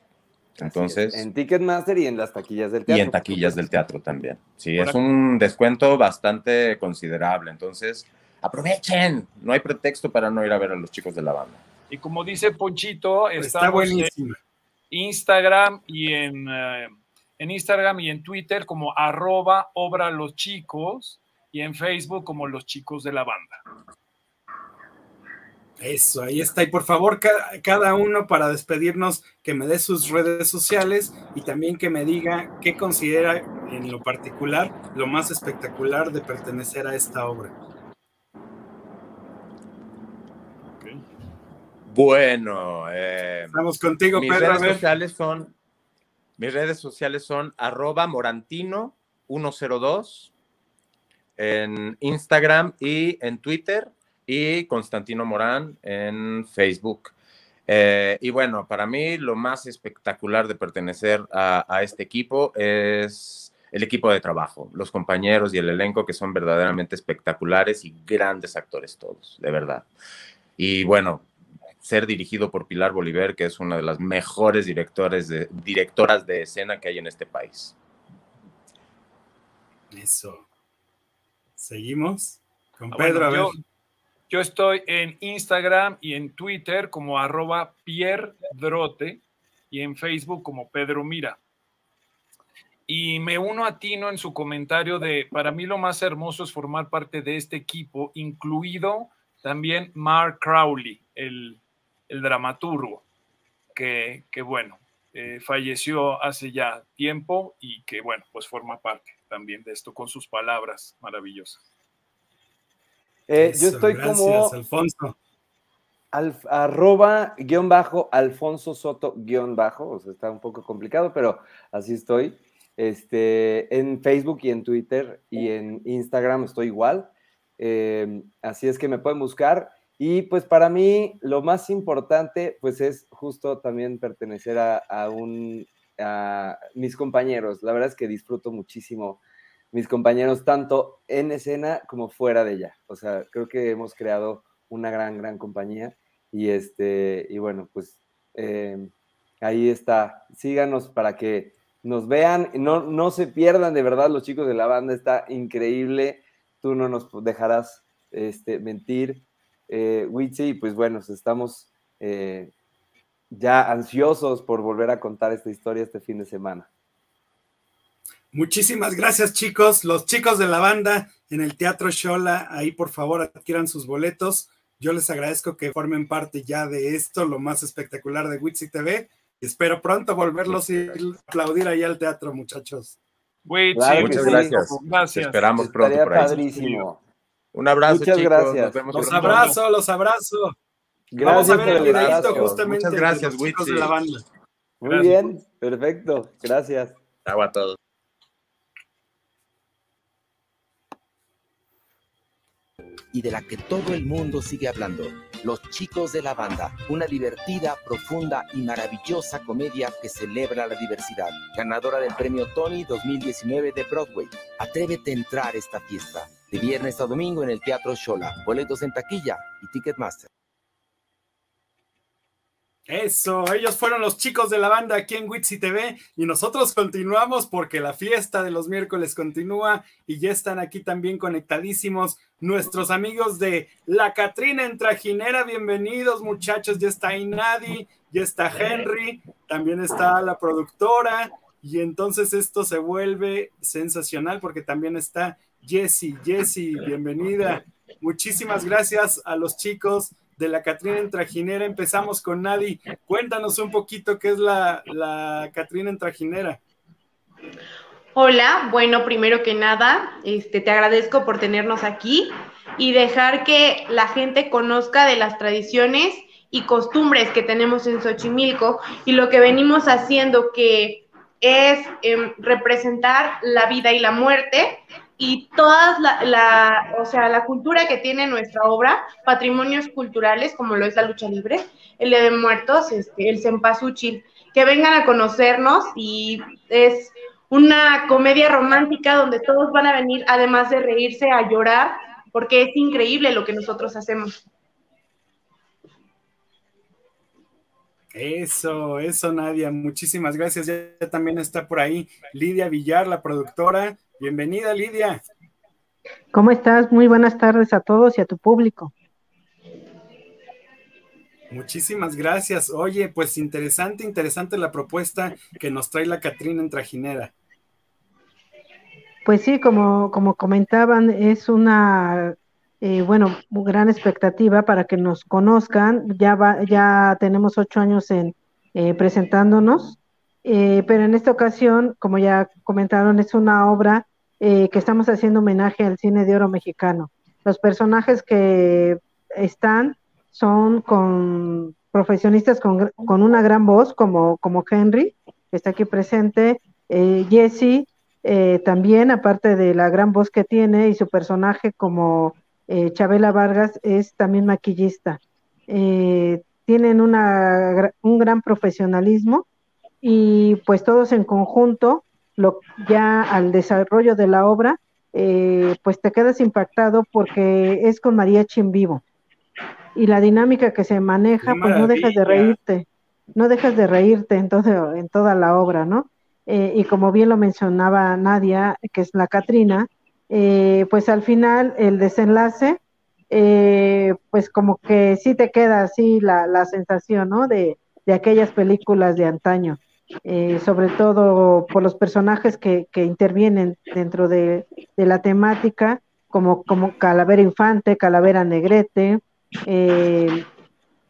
Entonces, en Ticketmaster y en las taquillas del teatro. Y en taquillas del teatro también. Sí, es un descuento bastante considerable. Entonces, aprovechen. No hay pretexto para no ir a ver a los chicos de la banda. Y como dice Ponchito, está buenísimo. Instagram y en, eh, en Instagram y en Twitter como arroba obra los chicos y en Facebook como los chicos de la banda. Eso, ahí está. Y por favor, cada, uno para despedirnos, que me dé sus redes sociales y también que me diga qué considera en lo particular lo más espectacular de pertenecer a esta obra. Bueno, eh, estamos contigo, mis Redes sociales son, mis redes sociales son arroba morantino102 en Instagram y en Twitter y Constantino Morán en Facebook. Eh, y bueno, para mí lo más espectacular de pertenecer a, este equipo es el equipo de trabajo, los compañeros y el elenco que son verdaderamente espectaculares y grandes actores todos, de verdad. Y bueno, ser dirigido por Pilar Bolívar, que es una de las mejores directores de, directoras de escena que hay en este país. Eso. Seguimos con ah, Pedro. a ver. Yo estoy en Instagram y en Twitter como arroba Pierre Drote y en Facebook como Pedro Mira. Y me uno a Tino en su comentario de, para mí lo más hermoso es formar parte de este equipo, incluido también Mark Crowley, el, dramaturgo, que, bueno, eh, falleció hace ya tiempo y que bueno, pues forma parte también de esto con sus palabras maravillosas. Eh, yo estoy como. Alfonso. arroba guion bajo Alfonso Soto guion bajo, o sea, está un poco complicado, pero así estoy. Este, en Facebook y en Twitter y en Instagram estoy igual. Em, así es que me pueden buscar. Y pues para mí lo más importante pues es justo también pertenecer a, a un, a mis compañeros. La verdad es que disfruto muchísimo mis compañeros tanto en escena como fuera de ella. O sea, creo que hemos creado una gran, gran compañía y este, y bueno, pues eh, ahí está. Síganos para que nos vean, no, no se pierdan de verdad los chicos de la banda, está increíble. Tú no nos dejarás este, mentir, eh, Witsi, pues bueno, estamos eh, ya ansiosos por volver a contar esta historia este fin de semana. Muchísimas gracias, chicos. Los chicos de la banda en el Teatro Shola, ahí por favor adquieran sus boletos. Yo les agradezco que formen parte ya de esto, lo más espectacular de Witsi TV. Espero pronto volverlos y aplaudir ahí al teatro, muchachos. Witsi, muchas gracias. gracias. esperamos pronto por ahí. Padrísimo. Un abrazo, muchas chicos. Gracias. los abrazo, los abrazo. Gracias Vamos a ver el videito justamente muchas gracias, de los de la banda. Muy bien, perfecto. Gracias. Chao a todos. y de la que todo el mundo sigue hablando, Los chicos de la banda, una divertida, profunda y maravillosa comedia que celebra la diversidad. Ganadora del premio Tony 2019 de Broadway. Atrévete a entrar esta fiesta. De viernes a domingo en el Teatro Shola. Boletos en taquilla y Ticketmaster. Eso, ellos fueron los chicos de la banda aquí en Witsi TV y nosotros continuamos porque la fiesta de los miércoles continúa y ya están aquí también conectadísimos nuestros amigos de La Catrina en Trajinera. Bienvenidos muchachos, ya está Inadi, ya está Henry, también está la productora y entonces esto se vuelve sensacional porque también está Jessie. Jessie, bienvenida. Muchísimas gracias a los chicos de la Catrina en Trajinera. Empezamos con Nadi. Cuéntanos un poquito qué es la, la Catrina en Trajinera. Hola, bueno, primero que nada, este, te agradezco por tenernos aquí y dejar que la gente conozca de las tradiciones y costumbres que tenemos en Xochimilco y lo que venimos haciendo que es em, representar la vida y la muerte y toda la, o sea, la cultura que tiene nuestra obra, patrimonios culturales como lo es la lucha libre, el de Muertos, este, el Cempasúchil, que vengan a conocernos y es una comedia romántica donde todos van a venir, además de reírse, a llorar, porque es increíble lo que nosotros hacemos. Eso, eso, Nadia. Muchísimas gracias. Ya también está por ahí Lidia Villar, la productora. Bienvenida, Lidia. ¿Cómo estás? Muy buenas tardes a todos y a tu público. Muchísimas gracias. Oye, pues interesante, interesante la propuesta que nos trae la Catrina en Trajinera. Pues sí, como, como comentaban, es una, eh, bueno, gran expectativa para que nos conozcan. Ya, va, ya tenemos ocho años en eh, presentándonos, eh, pero en esta ocasión, como ya comentaron, es una obra eh, que estamos haciendo homenaje al cine de oro mexicano. Los personajes que están son con profesionistas con, una gran voz, como, como Henry, que está aquí presente, eh, Jesse, eh, también, aparte de la gran voz que tiene, y su personaje como eh, Chabela Vargas es también maquillista. tienen una, un gran profesionalismo y pues todos en conjunto lo, ya al desarrollo de la obra, eh, pues te quedas impactado porque es con mariachi en vivo. Y la dinámica que se maneja, pues no dejas de reírte, no dejas de reírte en, en toda la obra, ¿no? Eh, y como bien lo mencionaba Nadia, que es la Catrina, eh, pues al final el desenlace, pues como que sí te queda así la, la sensación, ¿no? De, de aquellas películas de antaño. Eh, sobre todo por los personajes que, intervienen dentro de, la temática, como, como Calavera Infante, Calavera Negrete eh,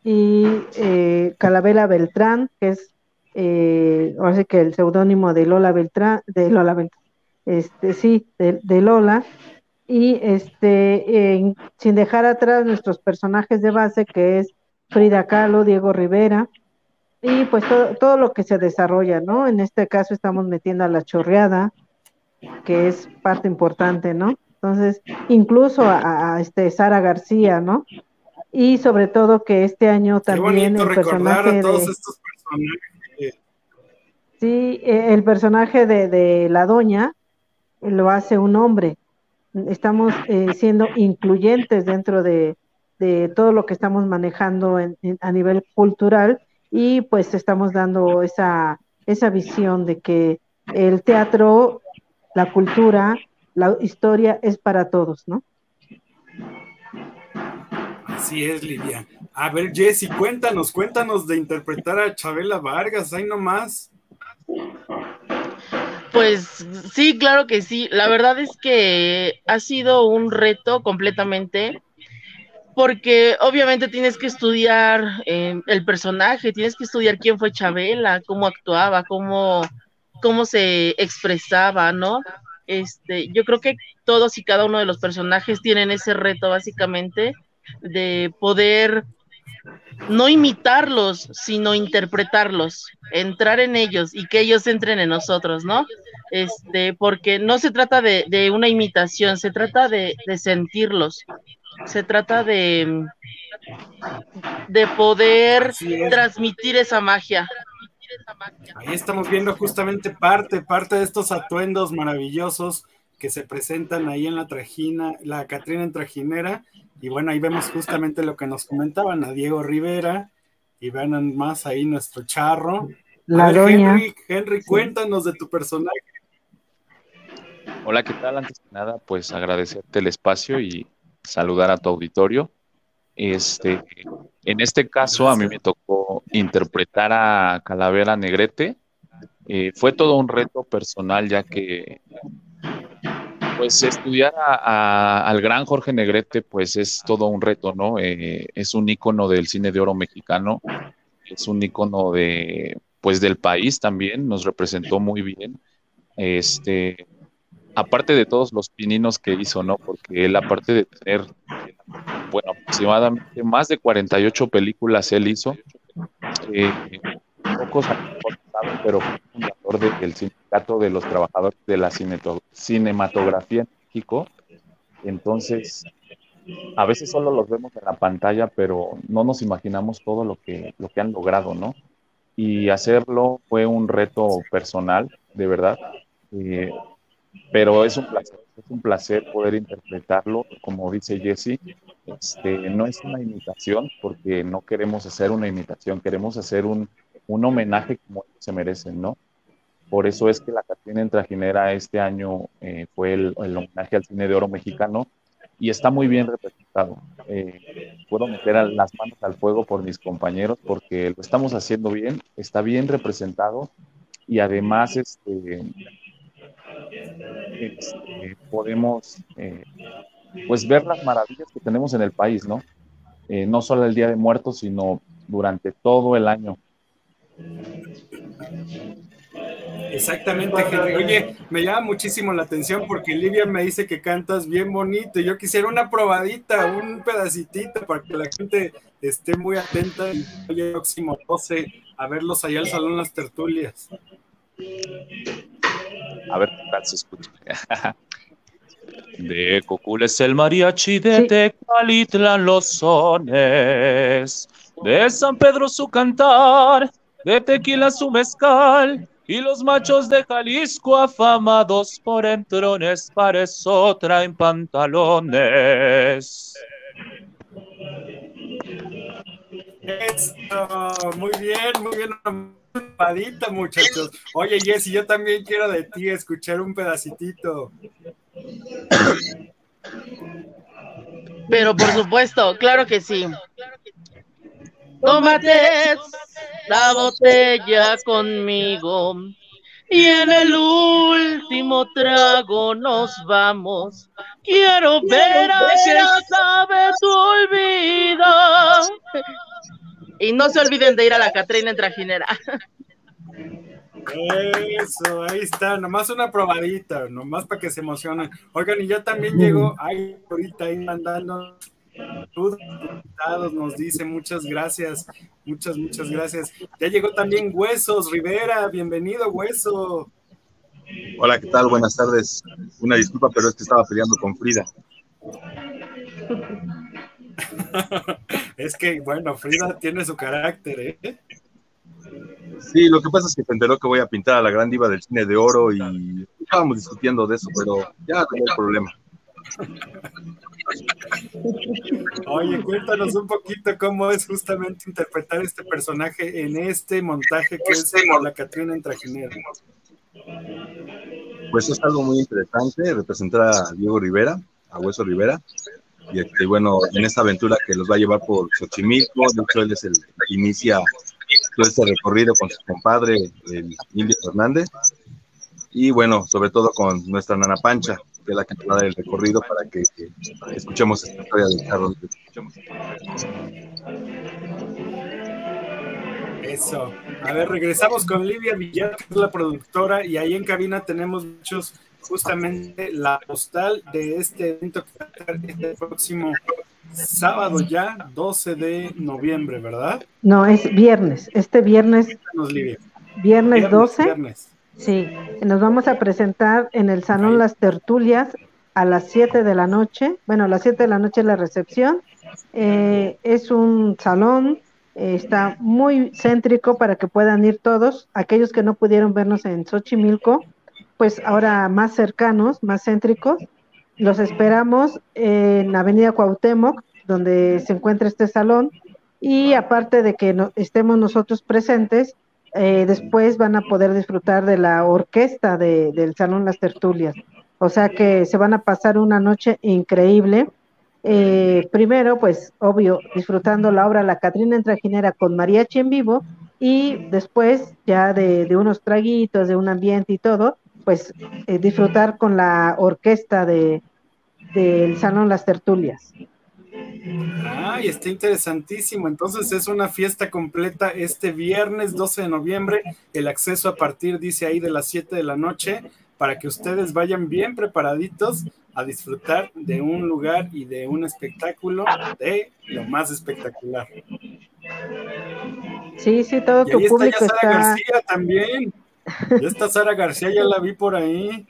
y eh, Calavera Beltrán, que es ahora que el seudónimo de Lola Beltrán, de Lola Beltrán, este, sí, de, Lola, y este, sin dejar atrás nuestros personajes de base, que es Frida Kahlo, Diego Rivera, y pues todo, todo lo que se desarrolla, ¿no? En este caso estamos metiendo a la chorreada, que es parte importante, ¿no? Entonces, incluso a, este Sara García, ¿no? Y sobre todo que este año también el personaje de, estos personajes. Sí, e, el personaje de, de, la doña lo hace un hombre. Estamos eh, siendo incluyentes dentro de, de, todo lo que estamos manejando en, a nivel cultural y pues estamos dando esa, esa visión de que el teatro, la cultura, la historia es para todos, ¿no? Así es, Lidia. A ver, Jessy, cuéntanos, cuéntanos de interpretar a Chabela Vargas, ahí nomás. Pues sí, claro que sí. La verdad es que ha sido un reto completamente porque obviamente tienes que estudiar eh, el personaje, tienes que estudiar quién fue Chabela, cómo actuaba, cómo, cómo se expresaba, ¿no? Este, yo creo que todos y cada uno de los personajes tienen ese reto básicamente de poder no imitarlos, sino interpretarlos, entrar en ellos y que ellos entren en nosotros, ¿no? Este, porque no se trata de, una imitación, se trata de, de sentirlos, se trata de, de poder transmitir esa magia. Ahí estamos viendo justamente parte, parte de estos atuendos maravillosos que se presentan ahí en la trajina, la Catrina en trajinera. Y bueno, ahí vemos justamente lo que nos comentaban a Diego Rivera y vean más ahí nuestro charro. La doña. Henry, Henry, cuéntanos de tu personaje. Hola, ¿qué tal? Antes que nada, pues agradecerte el espacio y saludar a tu auditorio. Este, en este caso, a mí me tocó interpretar a Calavera Negrete. Eh, fue todo un reto personal, ya que pues estudiar al gran Jorge Negrete, pues es todo un reto, ¿no? Eh, es un ícono del cine de oro mexicano, es un ícono de, pues del país también, nos representó muy bien. Este, aparte de todos los pininos que hizo, ¿no? Porque él, aparte de tener, bueno, aproximadamente más de 48 películas él hizo, eh, pocos saben, pero fue fundador del sindicato de los trabajadores de la cinematografía en México. Entonces, a veces solo los vemos en la pantalla, pero no nos imaginamos todo lo que, lo que han logrado, ¿no? Y hacerlo fue un reto personal, de verdad. Eh, pero es un placer, es un placer poder interpretarlo, como dice Jesse, este, no es una imitación, porque no queremos hacer una imitación, queremos hacer un, un homenaje como se merecen, ¿no? Por eso es que la Catrina en Trajinera este año eh, fue el, homenaje al cine de oro mexicano y está muy bien representado. Eh, puedo meter las manos al fuego por mis compañeros porque lo estamos haciendo bien, está bien representado y además este, este podemos eh, pues ver las maravillas que tenemos en el país, ¿no? no solo el Día de Muertos, sino durante todo el año Exactamente, Henry. Oye, me llama muchísimo la atención porque Livia me dice que cantas bien bonito. Yo quisiera una probadita, un pedacitito para que la gente esté muy atenta el próximo 12 a verlos allá al Salón Las Tertulias. A ver qué tal se escucha. De Cocul es el mariachi, de Tecalitlan los sones, de San Pedro su cantar, de tequila su mezcal, y los machos de Jalisco afamados por entrones para eso traen pantalones. Eso, muy bien, muy bien. Padita, muchachos. Oye, Jessy, yo también quiero de ti escuchar un pedacitito. Pero por supuesto, claro que sí. Tómate la botella conmigo y en el último trago nos vamos. Quiero ver a qué sabe tu olvido. Y no se olviden de ir a la Catrina en Trajinera. Eso, ahí está, nomás una probadita, nomás para que se emocionen. Oigan, y ya también llegó, ahí ahorita ahí mandando nos dice muchas gracias, muchas, muchas gracias. Ya llegó también Huesos Rivera, bienvenido Hueso. Hola, ¿qué tal? Buenas tardes. Una disculpa, pero es que estaba peleando con Frida. *laughs* es que, bueno, Frida tiene su carácter, ¿eh? Sí, lo que pasa es que se enteró que voy a pintar a la gran diva del cine de oro y estábamos discutiendo de eso, pero ya no hay problema. Oye, cuéntanos un poquito cómo es justamente interpretar este personaje en este montaje que es la Catrina en Trajinera. Pues es algo muy interesante representar a Diego Rivera, a Hueso Rivera, y este, bueno, en esta aventura que los va a llevar por Xochimilco, de hecho él es el que inicia todo este recorrido con su compadre, el Indio Fernández, y bueno, sobre todo con nuestra Nana Pancha, que es la que va a dar el recorrido para que, escuchemos esta historia del carro. Eso. A ver, regresamos con Livia Villar, que es la productora, y ahí en cabina tenemos muchos, justamente la postal de este evento que va a estar este próximo sábado ya, 12 de noviembre, ¿verdad? No, es viernes. Este viernes. Livia. Viernes, 12. Viernes. Sí, nos vamos a presentar en el Salón Las Tertulias a las 7 de la noche. Bueno, a las 7 de la noche la recepción Eh, es un salón, eh, está muy céntrico para que puedan ir todos. Aquellos que no pudieron vernos en Xochimilco, pues ahora más cercanos, más céntricos, los esperamos en Avenida Cuauhtémoc, donde se encuentra este salón. Y aparte de que no, estemos nosotros presentes, eh, después van a poder disfrutar de la orquesta de, del Salón Las Tertulias. O sea que se van a pasar una noche increíble. Eh, primero, pues obvio, disfrutando la obra La Catrina en Trajinera con mariachi en vivo y después ya de unos traguitos, de un ambiente y todo, pues eh, disfrutar con la orquesta de, del Salón Las Tertulias. Ay, está interesantísimo. Entonces es una fiesta completa este viernes 12 de noviembre. El acceso a partir, dice ahí, de las 7 de la noche, para que ustedes vayan bien preparaditos a disfrutar de un lugar y de un espectáculo de lo más espectacular. Sí, sí, todo Y tu ahí está ya público Sara está. García también. Ya está Sara García, ya la vi por ahí.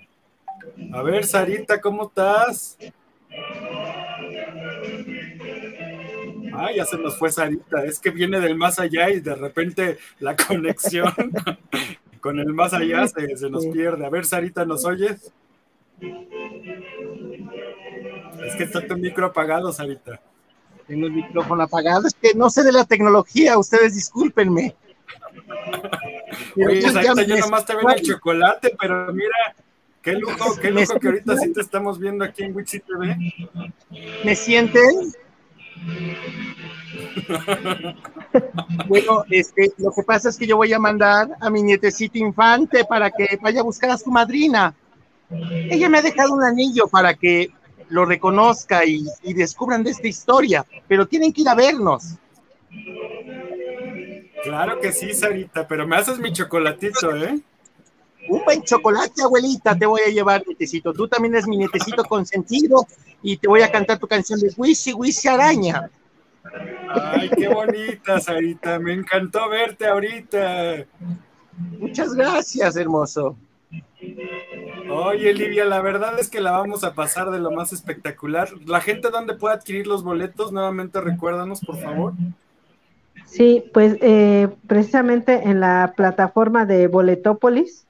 A ver, Sarita, ¿cómo estás? Ah, ya se nos fue Sarita. Es que viene del más allá y de repente la conexión *laughs* con el más allá se, se nos pierde. A ver, Sarita, ¿nos oyes? Es que está tu micro apagado, Sarita. Tengo el micrófono apagado. Es que no sé de la tecnología, ustedes discúlpenme. *laughs* Oye, ya Sarita, yo nomás te veo en el chocolate, pero mira, qué lujo, qué lujo que ahorita sí te estamos viendo aquí en Wixi TV. ¿Me sienten? Bueno, este, lo que pasa es que yo voy a mandar a mi nietecito infante para que vaya a buscar a su madrina. Ella me ha dejado un anillo para que lo reconozca y, y descubran de esta historia, pero tienen que ir a vernos. Claro que sí, Sarita, pero me haces mi chocolatito, ¿eh? Un buen chocolate, abuelita, te voy a llevar, nietecito. Tú también eres mi nietecito consentido y te voy a cantar tu canción de Wishy Wishy Araña. Ay, qué bonita, Sarita. Me encantó verte ahorita. Muchas gracias, hermoso. Oye, Livia, la verdad es que la vamos a pasar de lo más espectacular. La gente, ¿dónde puede adquirir los boletos? Nuevamente, recuérdanos, por favor. Sí, pues eh, precisamente en la plataforma de Boletópolis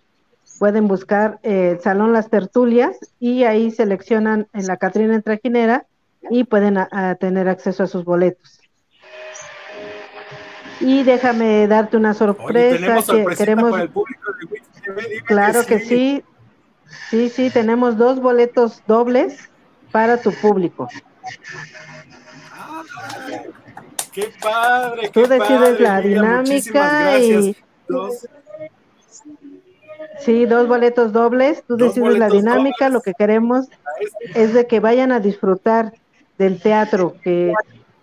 pueden buscar eh, el Salón Las Tertulias y ahí seleccionan en la Catrina en Trajinera y pueden a- a tener acceso a sus boletos. Y déjame darte una sorpresa que queremos, para el público de claro que sí, sí, sí, tenemos dos boletos dobles para tu público. Qué padre, Tú decides padre, la muchísimas dinámica gracias. y Dos- Sí, dos boletos dobles, tú Dos decides la dinámica, lo que queremos es de que vayan a disfrutar del teatro, que,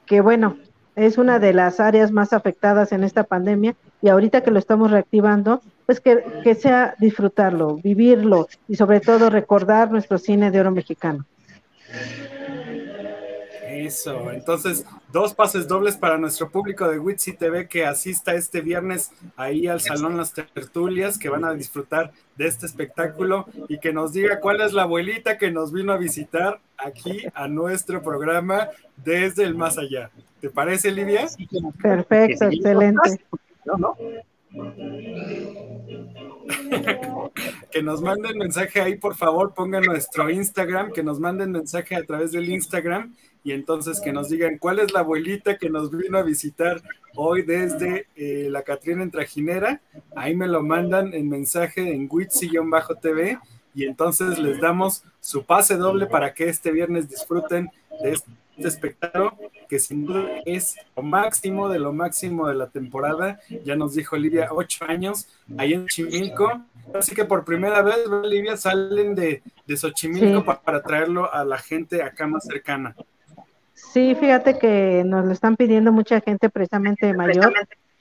que bueno, es una de las áreas más afectadas en esta pandemia y ahorita que lo estamos reactivando, pues que, que sea disfrutarlo, vivirlo y sobre todo recordar nuestro cine de oro mexicano. Eso, entonces dos pases dobles para nuestro público de Witsi TV que asista este viernes ahí al Salón Las Tertulias, que van a disfrutar de este espectáculo y que nos diga cuál es la abuelita que nos vino a visitar aquí a nuestro programa desde el más allá. ¿Te parece, Livia? Perfecto, excelente. No, no. que nos manden mensaje ahí, por favor, pongan nuestro Instagram, que nos manden mensaje a través del Instagram y entonces que nos digan cuál es la abuelita que nos vino a visitar hoy desde eh, la Catrina en Trajinera. Ahí me lo mandan en mensaje en Witsi-TV y entonces les damos su pase doble para que este viernes disfruten de este espectáculo que sin duda es lo máximo de lo máximo de la temporada. Ya nos dijo Olivia, ocho años ahí en Chimilco. Así que por primera vez, Olivia, salen de, de Xochimilco Sí. pa- para traerlo a la gente acá más cercana. Sí, fíjate que nos lo están pidiendo mucha gente precisamente mayor,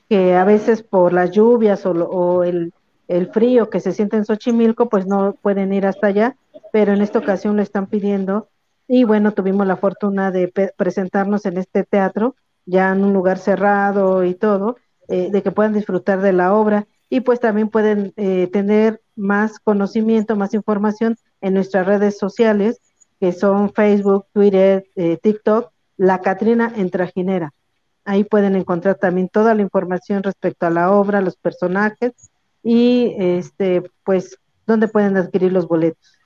que a veces por las lluvias o, o el, el frío que se siente en Xochimilco, pues no pueden ir hasta allá, pero en esta ocasión lo están pidiendo. Y bueno, tuvimos la fortuna de pe- presentarnos en este teatro, ya en un lugar cerrado y todo, eh, de que puedan disfrutar de la obra y pues también pueden eh, tener más conocimiento, más información en nuestras redes sociales, que son Facebook, Twitter, eh, TikTok, La Catrina en Trajinera. Ahí pueden encontrar también toda la información respecto a la obra, los personajes y este, pues, dónde pueden adquirir los boletos.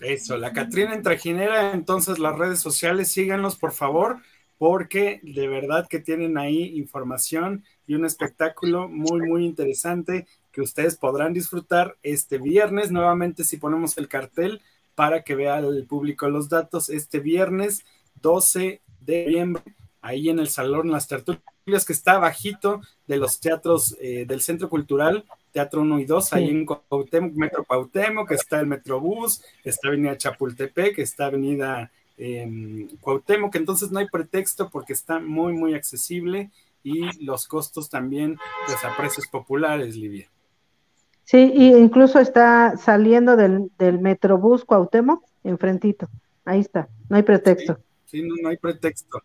Eso, la Catrina en Trajinera, entonces las redes sociales, síganos por favor, porque de verdad que tienen ahí información y un espectáculo muy, muy interesante que ustedes podrán disfrutar este viernes. Nuevamente, si ponemos el cartel para que vea el público los datos, este viernes 12 de noviembre, ahí en el Salón Las Tertulias, que está bajito de los teatros eh, del Centro Cultural, Teatro 1 y 2, ahí en Cuauhtémoc, Metro Cuauhtémoc, que está el Metrobús, está Avenida Chapultepec, está Avenida eh, Cuauhtémoc, entonces no hay pretexto porque está muy, muy accesible y los costos también, pues a precios populares, Livia. Sí, y incluso está saliendo del, del Metrobús Cuauhtémoc, enfrentito. Ahí está, no hay pretexto. Sí, no, no, hay pretexto.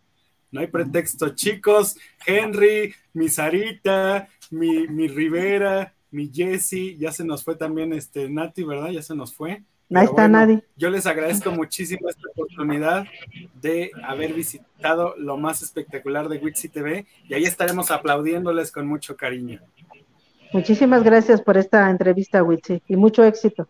No hay pretexto, chicos. Henry, mi Sarita, mi, mi Rivera, mi Jesse, ya se nos fue también este Nati, ¿verdad? Ya se nos fue. Ahí está nadie. Yo les agradezco muchísimo esta oportunidad de haber visitado lo más espectacular de Wixi TV y ahí estaremos aplaudiéndoles con mucho cariño. Muchísimas gracias por esta entrevista, Witsi, y mucho éxito.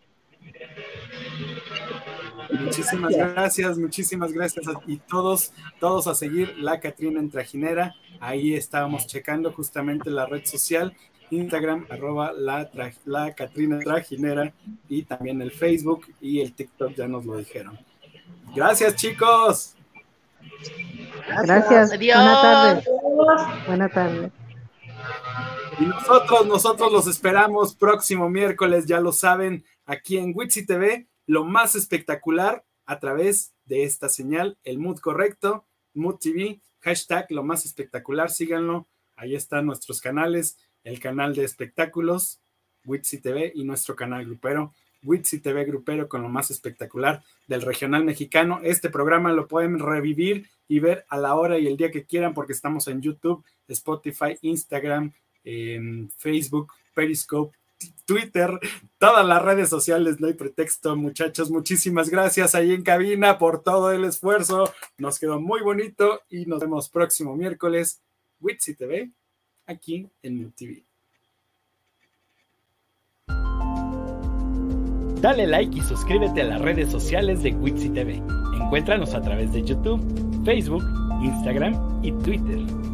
Muchísimas gracias, muchísimas gracias a, y todos, todos a seguir la Catrina en Trajinera. Ahí estábamos checando justamente la red social, Instagram, arroba la, la Catrina Trajinera y también el Facebook y el TikTok ya nos lo dijeron. Gracias, chicos. Gracias. Adiós. Buenas tardes. Buenas tardes. Y nosotros, nosotros los esperamos próximo miércoles, ya lo saben, aquí en Witsi TV, lo más espectacular a través de esta señal, el mood correcto, mood TV, hashtag lo más espectacular, síganlo, ahí están nuestros canales, el canal de espectáculos, Witsi TV y nuestro canal grupero, Witsi TV grupero con lo más espectacular del regional mexicano. Este programa lo pueden revivir y ver a la hora y el día que quieran porque estamos en YouTube, Spotify, Instagram, Facebook, Periscope, Twitter, todas las redes sociales, no hay pretexto, muchachos. Muchísimas gracias ahí en cabina por todo el esfuerzo. Nos quedó muy bonito y nos vemos próximo miércoles, Witsi TV, aquí en MTV. Dale like y suscríbete a las redes sociales de Wixi TV. Encuéntranos a través de YouTube, Facebook, Instagram y Twitter.